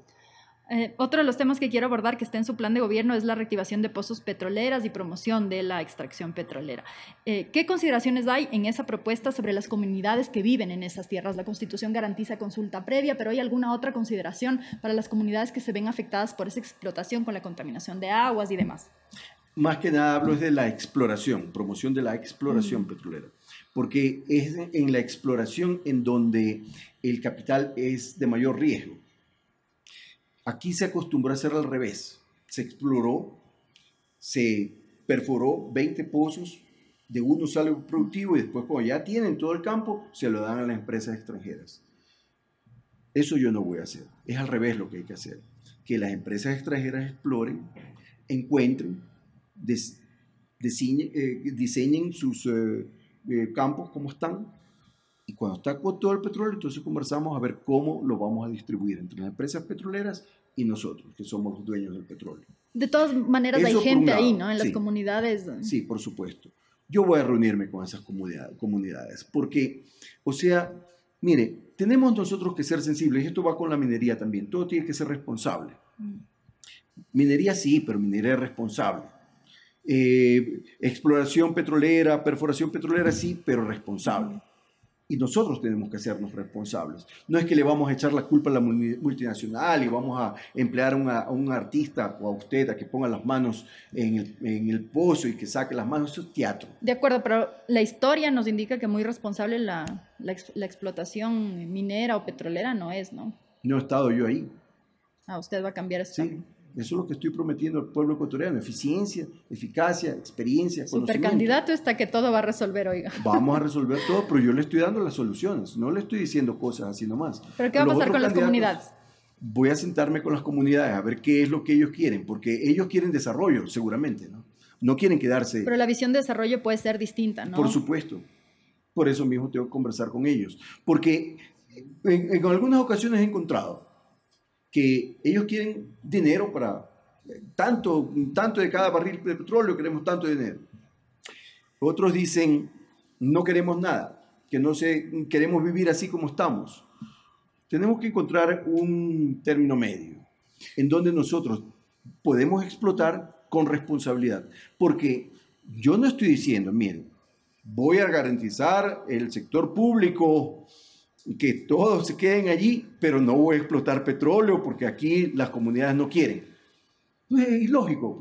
Eh, otro de los temas que quiero abordar que está en su plan de gobierno es la reactivación de pozos petroleras y promoción de la extracción petrolera. Eh, ¿Qué consideraciones hay en esa propuesta sobre las comunidades que viven en esas tierras? La Constitución garantiza consulta previa, pero ¿hay alguna otra consideración para las comunidades que se ven afectadas por esa explotación con la contaminación de aguas y demás? Más que nada hablo de la exploración, promoción de la exploración petrolera, porque es en la exploración en donde el capital es de mayor riesgo Aquí se acostumbró a hacer al revés. Se exploró, se perforó 20 pozos, de uno sale productivo y después cuando ya tienen todo el campo, se lo dan a las empresas extranjeras. Eso yo no voy a hacer. Es al revés lo que hay que hacer. Que las empresas extranjeras exploren, encuentren, eh, diseñen, sus eh, eh, campos como están. Y cuando está con todo el petróleo, entonces conversamos a ver cómo lo vamos a distribuir entre las empresas petroleras y nosotros, que somos los dueños del petróleo. De todas maneras, hay gente ahí, ¿no? En las comunidades. Sí, por supuesto. Yo voy a reunirme con esas comunidades, comunidades, porque, o sea, mire, tenemos nosotros que ser sensibles, y esto va con la minería también, todo tiene que ser responsable. Mm. Minería sí, pero minería responsable. Eh, exploración petrolera, perforación petrolera sí, pero responsable y nosotros tenemos que hacernos responsables. No es que le vamos a echar la culpa a la multinacional y vamos a emplear a un artista o a usted a que ponga las manos en el, en el, pozo y que saque las manos, eso es teatro. De acuerdo, pero la historia nos indica que muy responsable la, la, la explotación minera o petrolera no es, ¿no? No he estado yo ahí. Ah, usted va a cambiar eso. Sí. Eso es lo que estoy prometiendo al pueblo ecuatoriano, eficiencia, eficacia, experiencia. Supercandidato está que todo va a resolver, oiga. Vamos a resolver todo, pero yo le estoy dando las soluciones, no le estoy diciendo cosas así nomás. ¿Pero qué va a pasar con las comunidades? Voy a sentarme con las comunidades a ver qué es lo que ellos quieren, porque ellos quieren desarrollo, seguramente, ¿no? No quieren quedarse... Pero la visión de desarrollo puede ser distinta, ¿no? Por supuesto. Por eso mismo tengo que conversar con ellos. Porque en, en algunas ocasiones he encontrado que ellos quieren dinero para tanto, tanto de cada barril de petróleo, queremos tanto dinero. Otros dicen, no queremos nada, que no se, queremos vivir así como estamos. Tenemos que encontrar un término medio en donde nosotros podemos explotar con responsabilidad. Porque yo no estoy diciendo, miren, voy a garantizar el sector público, que todos se queden allí, pero no voy a explotar petróleo porque aquí las comunidades no quieren. Pues, es ilógico.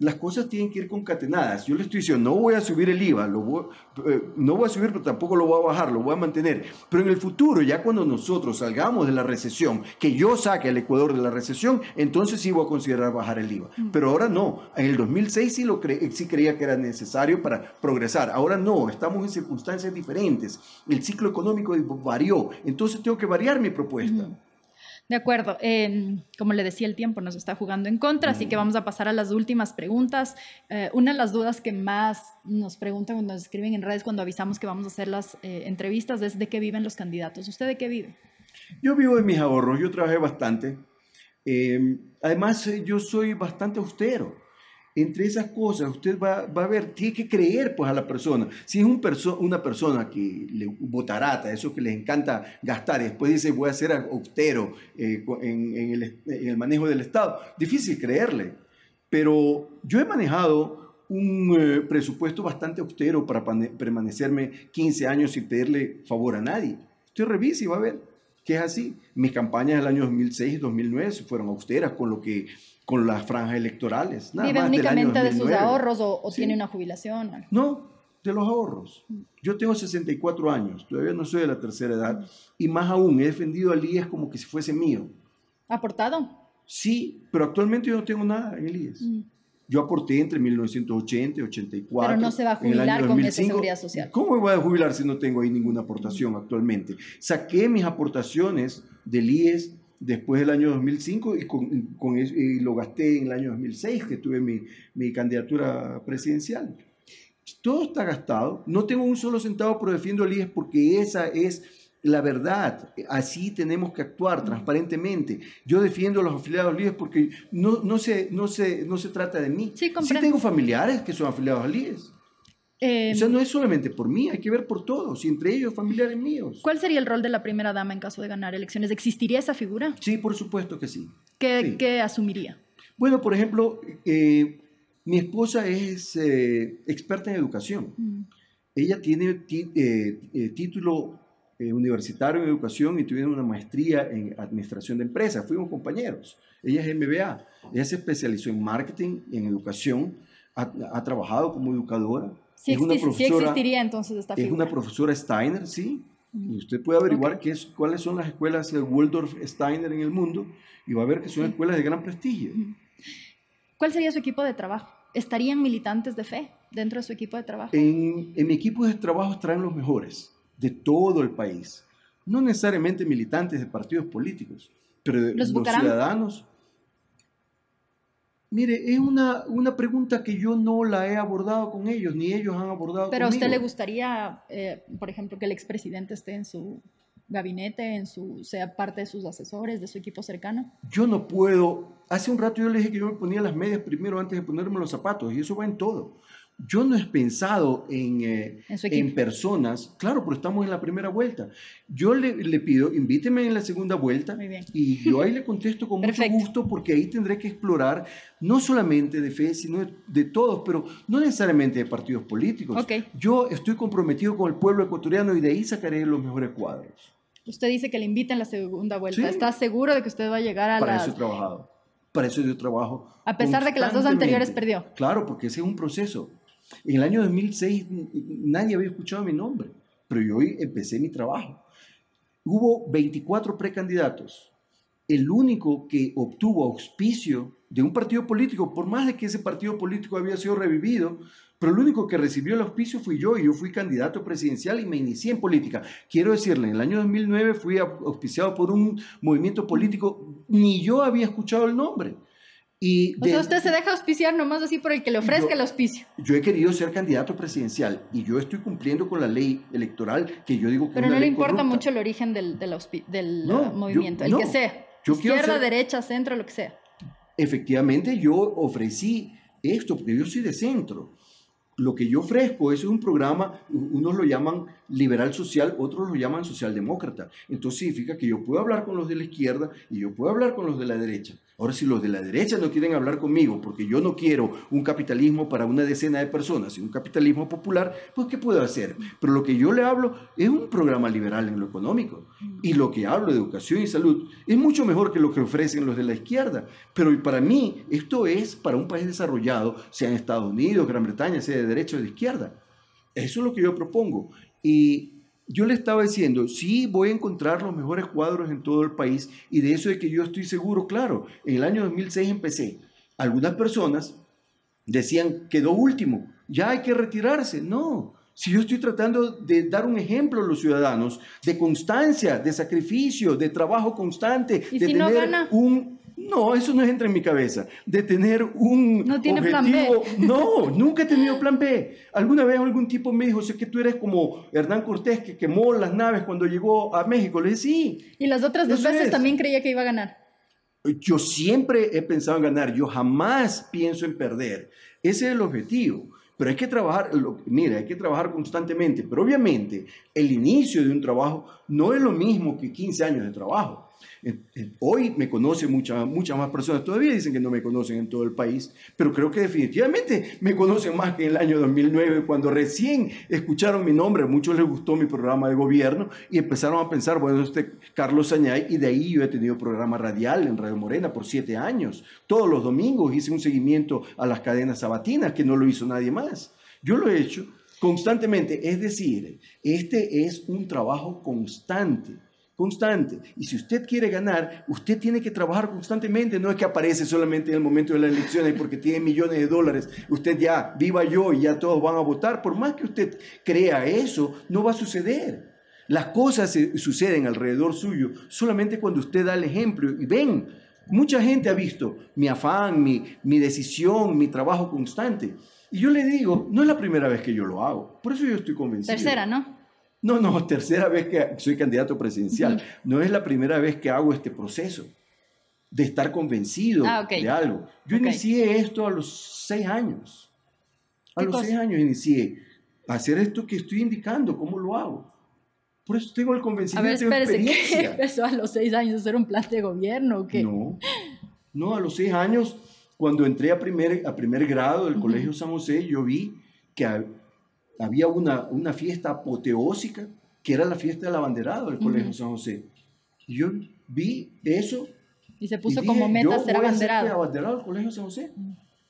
Las cosas tienen que ir concatenadas. Yo le estoy diciendo, no voy a subir el IVA, lo eh, no voy a subir, pero tampoco lo voy a bajar, lo voy a mantener. Pero en el futuro, ya cuando nosotros salgamos de la recesión, que yo saque al Ecuador de la recesión, entonces sí voy a considerar bajar el IVA. Mm. Pero ahora no. En el 2006 sí, lo sí creía que era necesario para progresar. Ahora no, estamos en circunstancias diferentes. El ciclo económico varió. Entonces tengo que variar mi propuesta. De acuerdo. Em, como le decía, el tiempo nos está jugando en contra, así que vamos a pasar a las últimas preguntas. Eh, una de las dudas que más nos preguntan cuando nos escriben en redes cuando avisamos que vamos a hacer las eh, entrevistas es de qué viven los candidatos. ¿Usted de qué vive? Yo vivo de mis ahorros, yo trabajé bastante. Em, además, eh, yo soy bastante austero entre esas cosas usted va, a ver, tiene que creer pues a la persona. Si es un una persona que le botarata, eso que les encanta gastar y después dice voy a ser austero eh, en, el, manejo del Estado, difícil creerle. Pero yo he manejado un eh, presupuesto bastante austero para permanecerme 15 años sin pedirle favor a nadie. Usted revise y va a ver que es así. Mis campañas del año 2006 y 2009 fueron austeras con lo que con las franjas electorales. ¿Vive únicamente de sus ahorros o, tiene una jubilación? No, de los ahorros. Yo tengo 64 años, todavía no soy de la tercera edad, y más aún, he defendido al IES como que si fuese mío. ¿Aportado? Sí, pero actualmente yo no tengo nada en el IES. Mm. Yo aporté entre 1980 y 84. Pero no se va a jubilar con esa seguridad social. ¿Cómo me voy a jubilar si no tengo ahí ninguna aportación actualmente? Saqué mis aportaciones del IES después del año 2005 y, con, lo gasté en el año 2006, que tuve mi, mi, candidatura presidencial. Todo está gastado, no tengo un solo centavo, pero defiendo el IES porque esa es la verdad. Así tenemos que actuar transparentemente. Yo defiendo a los afiliados al IES porque no, no, se, no, se, no se trata de mí. Sí, sí tengo familiares que son afiliados al IES. O sea, no es solamente por mí, hay que ver por todos, y entre ellos familiares míos. ¿Cuál sería el rol de la primera dama en caso de ganar elecciones? ¿Existiría esa figura? Sí, por supuesto que sí. ¿Qué, asumiría? Bueno, por ejemplo, eh, mi esposa es eh, experta en educación. Mm. Ella tiene eh, título universitario en educación y tiene una maestría en administración de empresas. Fuimos compañeros. Ella es MBA. Ella se especializó en marketing, en educación, ha trabajado como educadora Sí, existiría entonces esta figura. Es una profesora Steiner, sí. Y usted puede averiguar qué es, cuáles son las escuelas de Waldorf Steiner en el mundo y va a ver que son escuelas de gran prestigio. ¿Cuál sería su equipo de trabajo? ¿Estarían militantes de fe dentro de su equipo de trabajo? En, en mi equipo de trabajo traen los mejores de todo el país. No necesariamente militantes de partidos políticos, pero los, los ciudadanos Mire, es una, una, pregunta que yo no la he abordado con ellos, ni ellos han abordado Pero a usted le gustaría, eh, por ejemplo, que el expresidente esté en su gabinete, en su, sea parte de sus asesores, de su equipo cercano? Yo no puedo. Hace un rato yo le dije que yo me ponía las medias primero antes de ponerme los zapatos, y eso va en todo. Yo no he pensado en, eh, ¿En, personas, claro, pero estamos en la primera vuelta. Yo le, le, pido, invíteme en la segunda vuelta y yo ahí le contesto con mucho gusto porque ahí tendré que explorar no solamente de fe, sino de, todos, pero no necesariamente de partidos políticos. Yo estoy comprometido con el pueblo ecuatoriano y de ahí sacaré los mejores cuadros. Usted dice que le invita en la segunda vuelta. ¿Está seguro de que usted va a llegar a Para eso he trabajado. Para eso yo trabajo. A pesar de que las dos anteriores perdió. Claro, porque ese es un proceso. En el año 2006 nadie había escuchado mi nombre, pero yo empecé mi trabajo. Hubo 24 precandidatos. El único que obtuvo auspicio de un partido político, por más de que ese partido político había sido revivido, pero el único que recibió el auspicio fui yo y yo fui candidato presidencial y me inicié en política. Quiero decirle, en el año 2009 fui auspiciado por un movimiento político, ni yo había escuchado el nombre. Y o sea, usted se deja auspiciar nomás así por el que le ofrezca el auspicio. Yo he querido ser candidato presidencial y yo estoy cumpliendo con la ley electoral que yo digo que Pero no le importa mucho el origen del, del, movimiento, el que sea. Izquierda, derecha, centro, lo que sea. Efectivamente, yo ofrecí esto porque yo soy de centro. Lo que yo ofrezco es un programa, unos lo llaman liberal social, otros lo llaman socialdemócrata. Entonces significa que yo puedo hablar con los de la izquierda y yo puedo hablar con los de la derecha. Ahora, si los de la derecha no quieren hablar conmigo porque yo no quiero un capitalismo para una decena de personas y un capitalismo popular, pues ¿qué puedo hacer? Pero lo que yo le hablo es un programa liberal en lo económico. Y lo que hablo de educación y salud es mucho mejor que lo que ofrecen los de la izquierda. Pero para mí esto es para un país desarrollado, sea en Estados Unidos, Gran Bretaña, sea de derecha o de izquierda. Eso es lo que yo propongo. Y yo le estaba diciendo, sí, voy a encontrar los mejores cuadros en todo el país y de eso de que yo estoy seguro, claro, en el año 2006 empecé. Algunas personas decían, quedó último, ya hay que retirarse. No, si yo estoy tratando de dar un ejemplo a los ciudadanos de constancia, de sacrificio, de trabajo constante, de tener un no, eso no entra en mi cabeza. De tener un no tiene objetivo. Plan B. No, nunca he tenido plan B. Alguna vez algún tipo me dijo, sé que tú eres como Hernán Cortés que quemó las naves cuando llegó a México. Le dije, sí. Y las otras dos veces también creía que iba a ganar. Yo siempre he pensado en ganar. Yo jamás pienso en perder. Ese es el objetivo. Pero hay que trabajar, mira, hay que trabajar constantemente. Pero obviamente el inicio de un trabajo no es lo mismo que 15 años de trabajo. Hoy me conocen muchas muchas más personas, todavía dicen que no me conocen en todo el país, pero creo que definitivamente me conocen más que en el año 2009, cuando recién escucharon mi nombre, muchos les gustó mi programa de gobierno y empezaron a pensar, bueno, este Carlos Sañay, y de ahí yo he tenido programa radial en Radio Morena por siete años. Todos los domingos hice un seguimiento a las cadenas sabatinas, que no lo hizo nadie más. Yo lo he hecho constantemente, es decir, este es un trabajo constante constante. Y si usted quiere ganar, usted tiene que trabajar constantemente. No es que aparece solamente en el momento de las elecciones porque tiene millones de dólares. Usted ya, viva yo y ya todos van a votar. Por más que usted crea eso, no va a suceder. Las cosas suceden alrededor suyo solamente cuando usted da el ejemplo. Y ven, mucha gente ha visto mi afán, mi, mi decisión, mi trabajo constante. Y yo le digo, no es la primera vez que yo lo hago. Por eso yo estoy convencido. Tercera, ¿no? No, no, tercera vez que soy candidato presidencial. No es la primera vez que hago este proceso de estar convencido ah, de algo. Yo inicié esto a los seis años. A los seis años inicié hacer esto que estoy indicando, ¿cómo lo hago? Por eso tengo el convencimiento a ver, espérese, ¿qué empezó a los seis años a hacer un plan de gobierno o qué? No, no, a los seis años, cuando entré a primer, a primer grado del Colegio San José, yo vi que había una, una fiesta apoteósica, que era la fiesta del abanderado del Colegio San José. Y yo vi eso. Y se puso como meta ser abanderado. Ser abanderado del Colegio San José.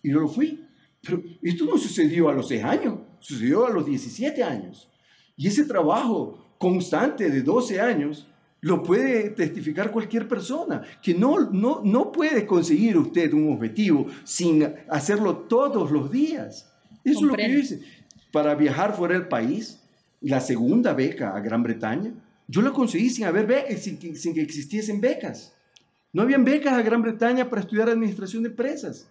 Y yo lo fui. Pero esto no sucedió a los seis años, sucedió a los 17 años. Y ese trabajo constante de 12 años lo puede testificar cualquier persona, que no, no, no puede conseguir usted un objetivo sin hacerlo todos los días. Eso es lo que yo hice. Para viajar fuera del país, la segunda beca a Gran Bretaña, yo la conseguí sin, haber sin, sin que existiesen becas. No habían becas a Gran Bretaña para estudiar administración de empresas.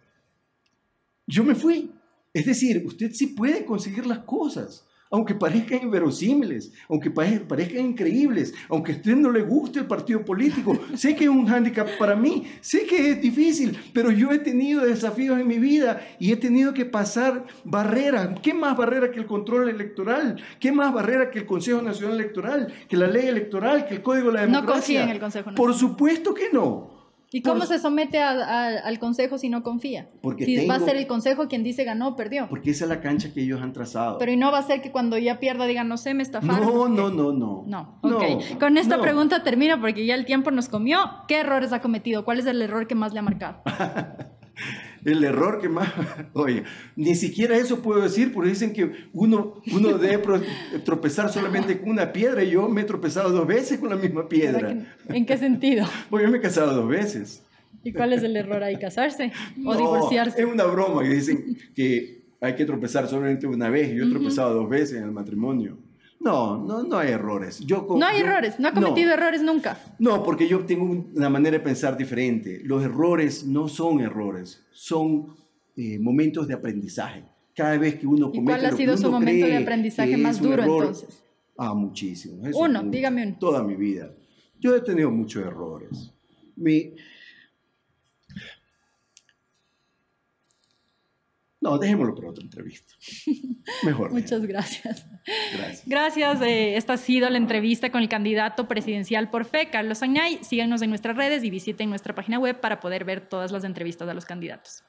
Yo me fui. Es decir, usted sí puede conseguir las cosas aunque parezcan inverosímiles, aunque parezcan increíbles, aunque a usted no le guste el partido político, sé que es un hándicap para mí, sé que es difícil, pero yo he tenido desafíos en mi vida y he tenido que pasar barreras. ¿Qué más barrera que el control electoral? ¿Qué más barrera que el Consejo Nacional Electoral, que la ley electoral, que el Código de la Democracia? No confía en el Consejo Nacional. Por supuesto que no. ¿Y cómo se somete al consejo si no confía? Porque si va a ser el consejo quien dice ganó o perdió. Porque esa es la cancha que ellos han trazado. Pero y no va a ser que cuando ya pierda digan no sé, me estafaron. No, no, no, no. No, ok. Con esta pregunta termino porque ya el tiempo nos comió. ¿Qué errores ha cometido? ¿Cuál es el error que más le ha marcado? el error que más, oye, ni siquiera eso puedo decir porque dicen que uno, uno debe tropezar solamente con una piedra y yo me he tropezado dos veces con la misma piedra. ¿En qué sentido? Pues yo me he casado dos veces. ¿Y cuál es el error ahí? ¿Casarse o divorciarse? Es una broma que dicen que hay que tropezar solamente una vez. Yo he tropezado dos veces en el matrimonio. No, no, no hay errores. Yo, no hay errores, no ha cometido errores nunca. No, porque yo tengo una manera de pensar diferente. Los errores no son errores, son eh, momentos de aprendizaje. Cada vez que uno comete ¿Y cuál ha sido su momento de aprendizaje más duro entonces? Ah, muchísimo. uno, dígame uno. Toda mi vida. Yo he tenido muchos errores. Mi, No, dejémoslo para otra entrevista. Mejor. Muchas gracias. Gracias. Gracias. Eh, esta ha sido la entrevista con el candidato presidencial por fe, Carlos Añay. Síganos en nuestras redes y visiten nuestra página web para poder ver todas las entrevistas de los candidatos.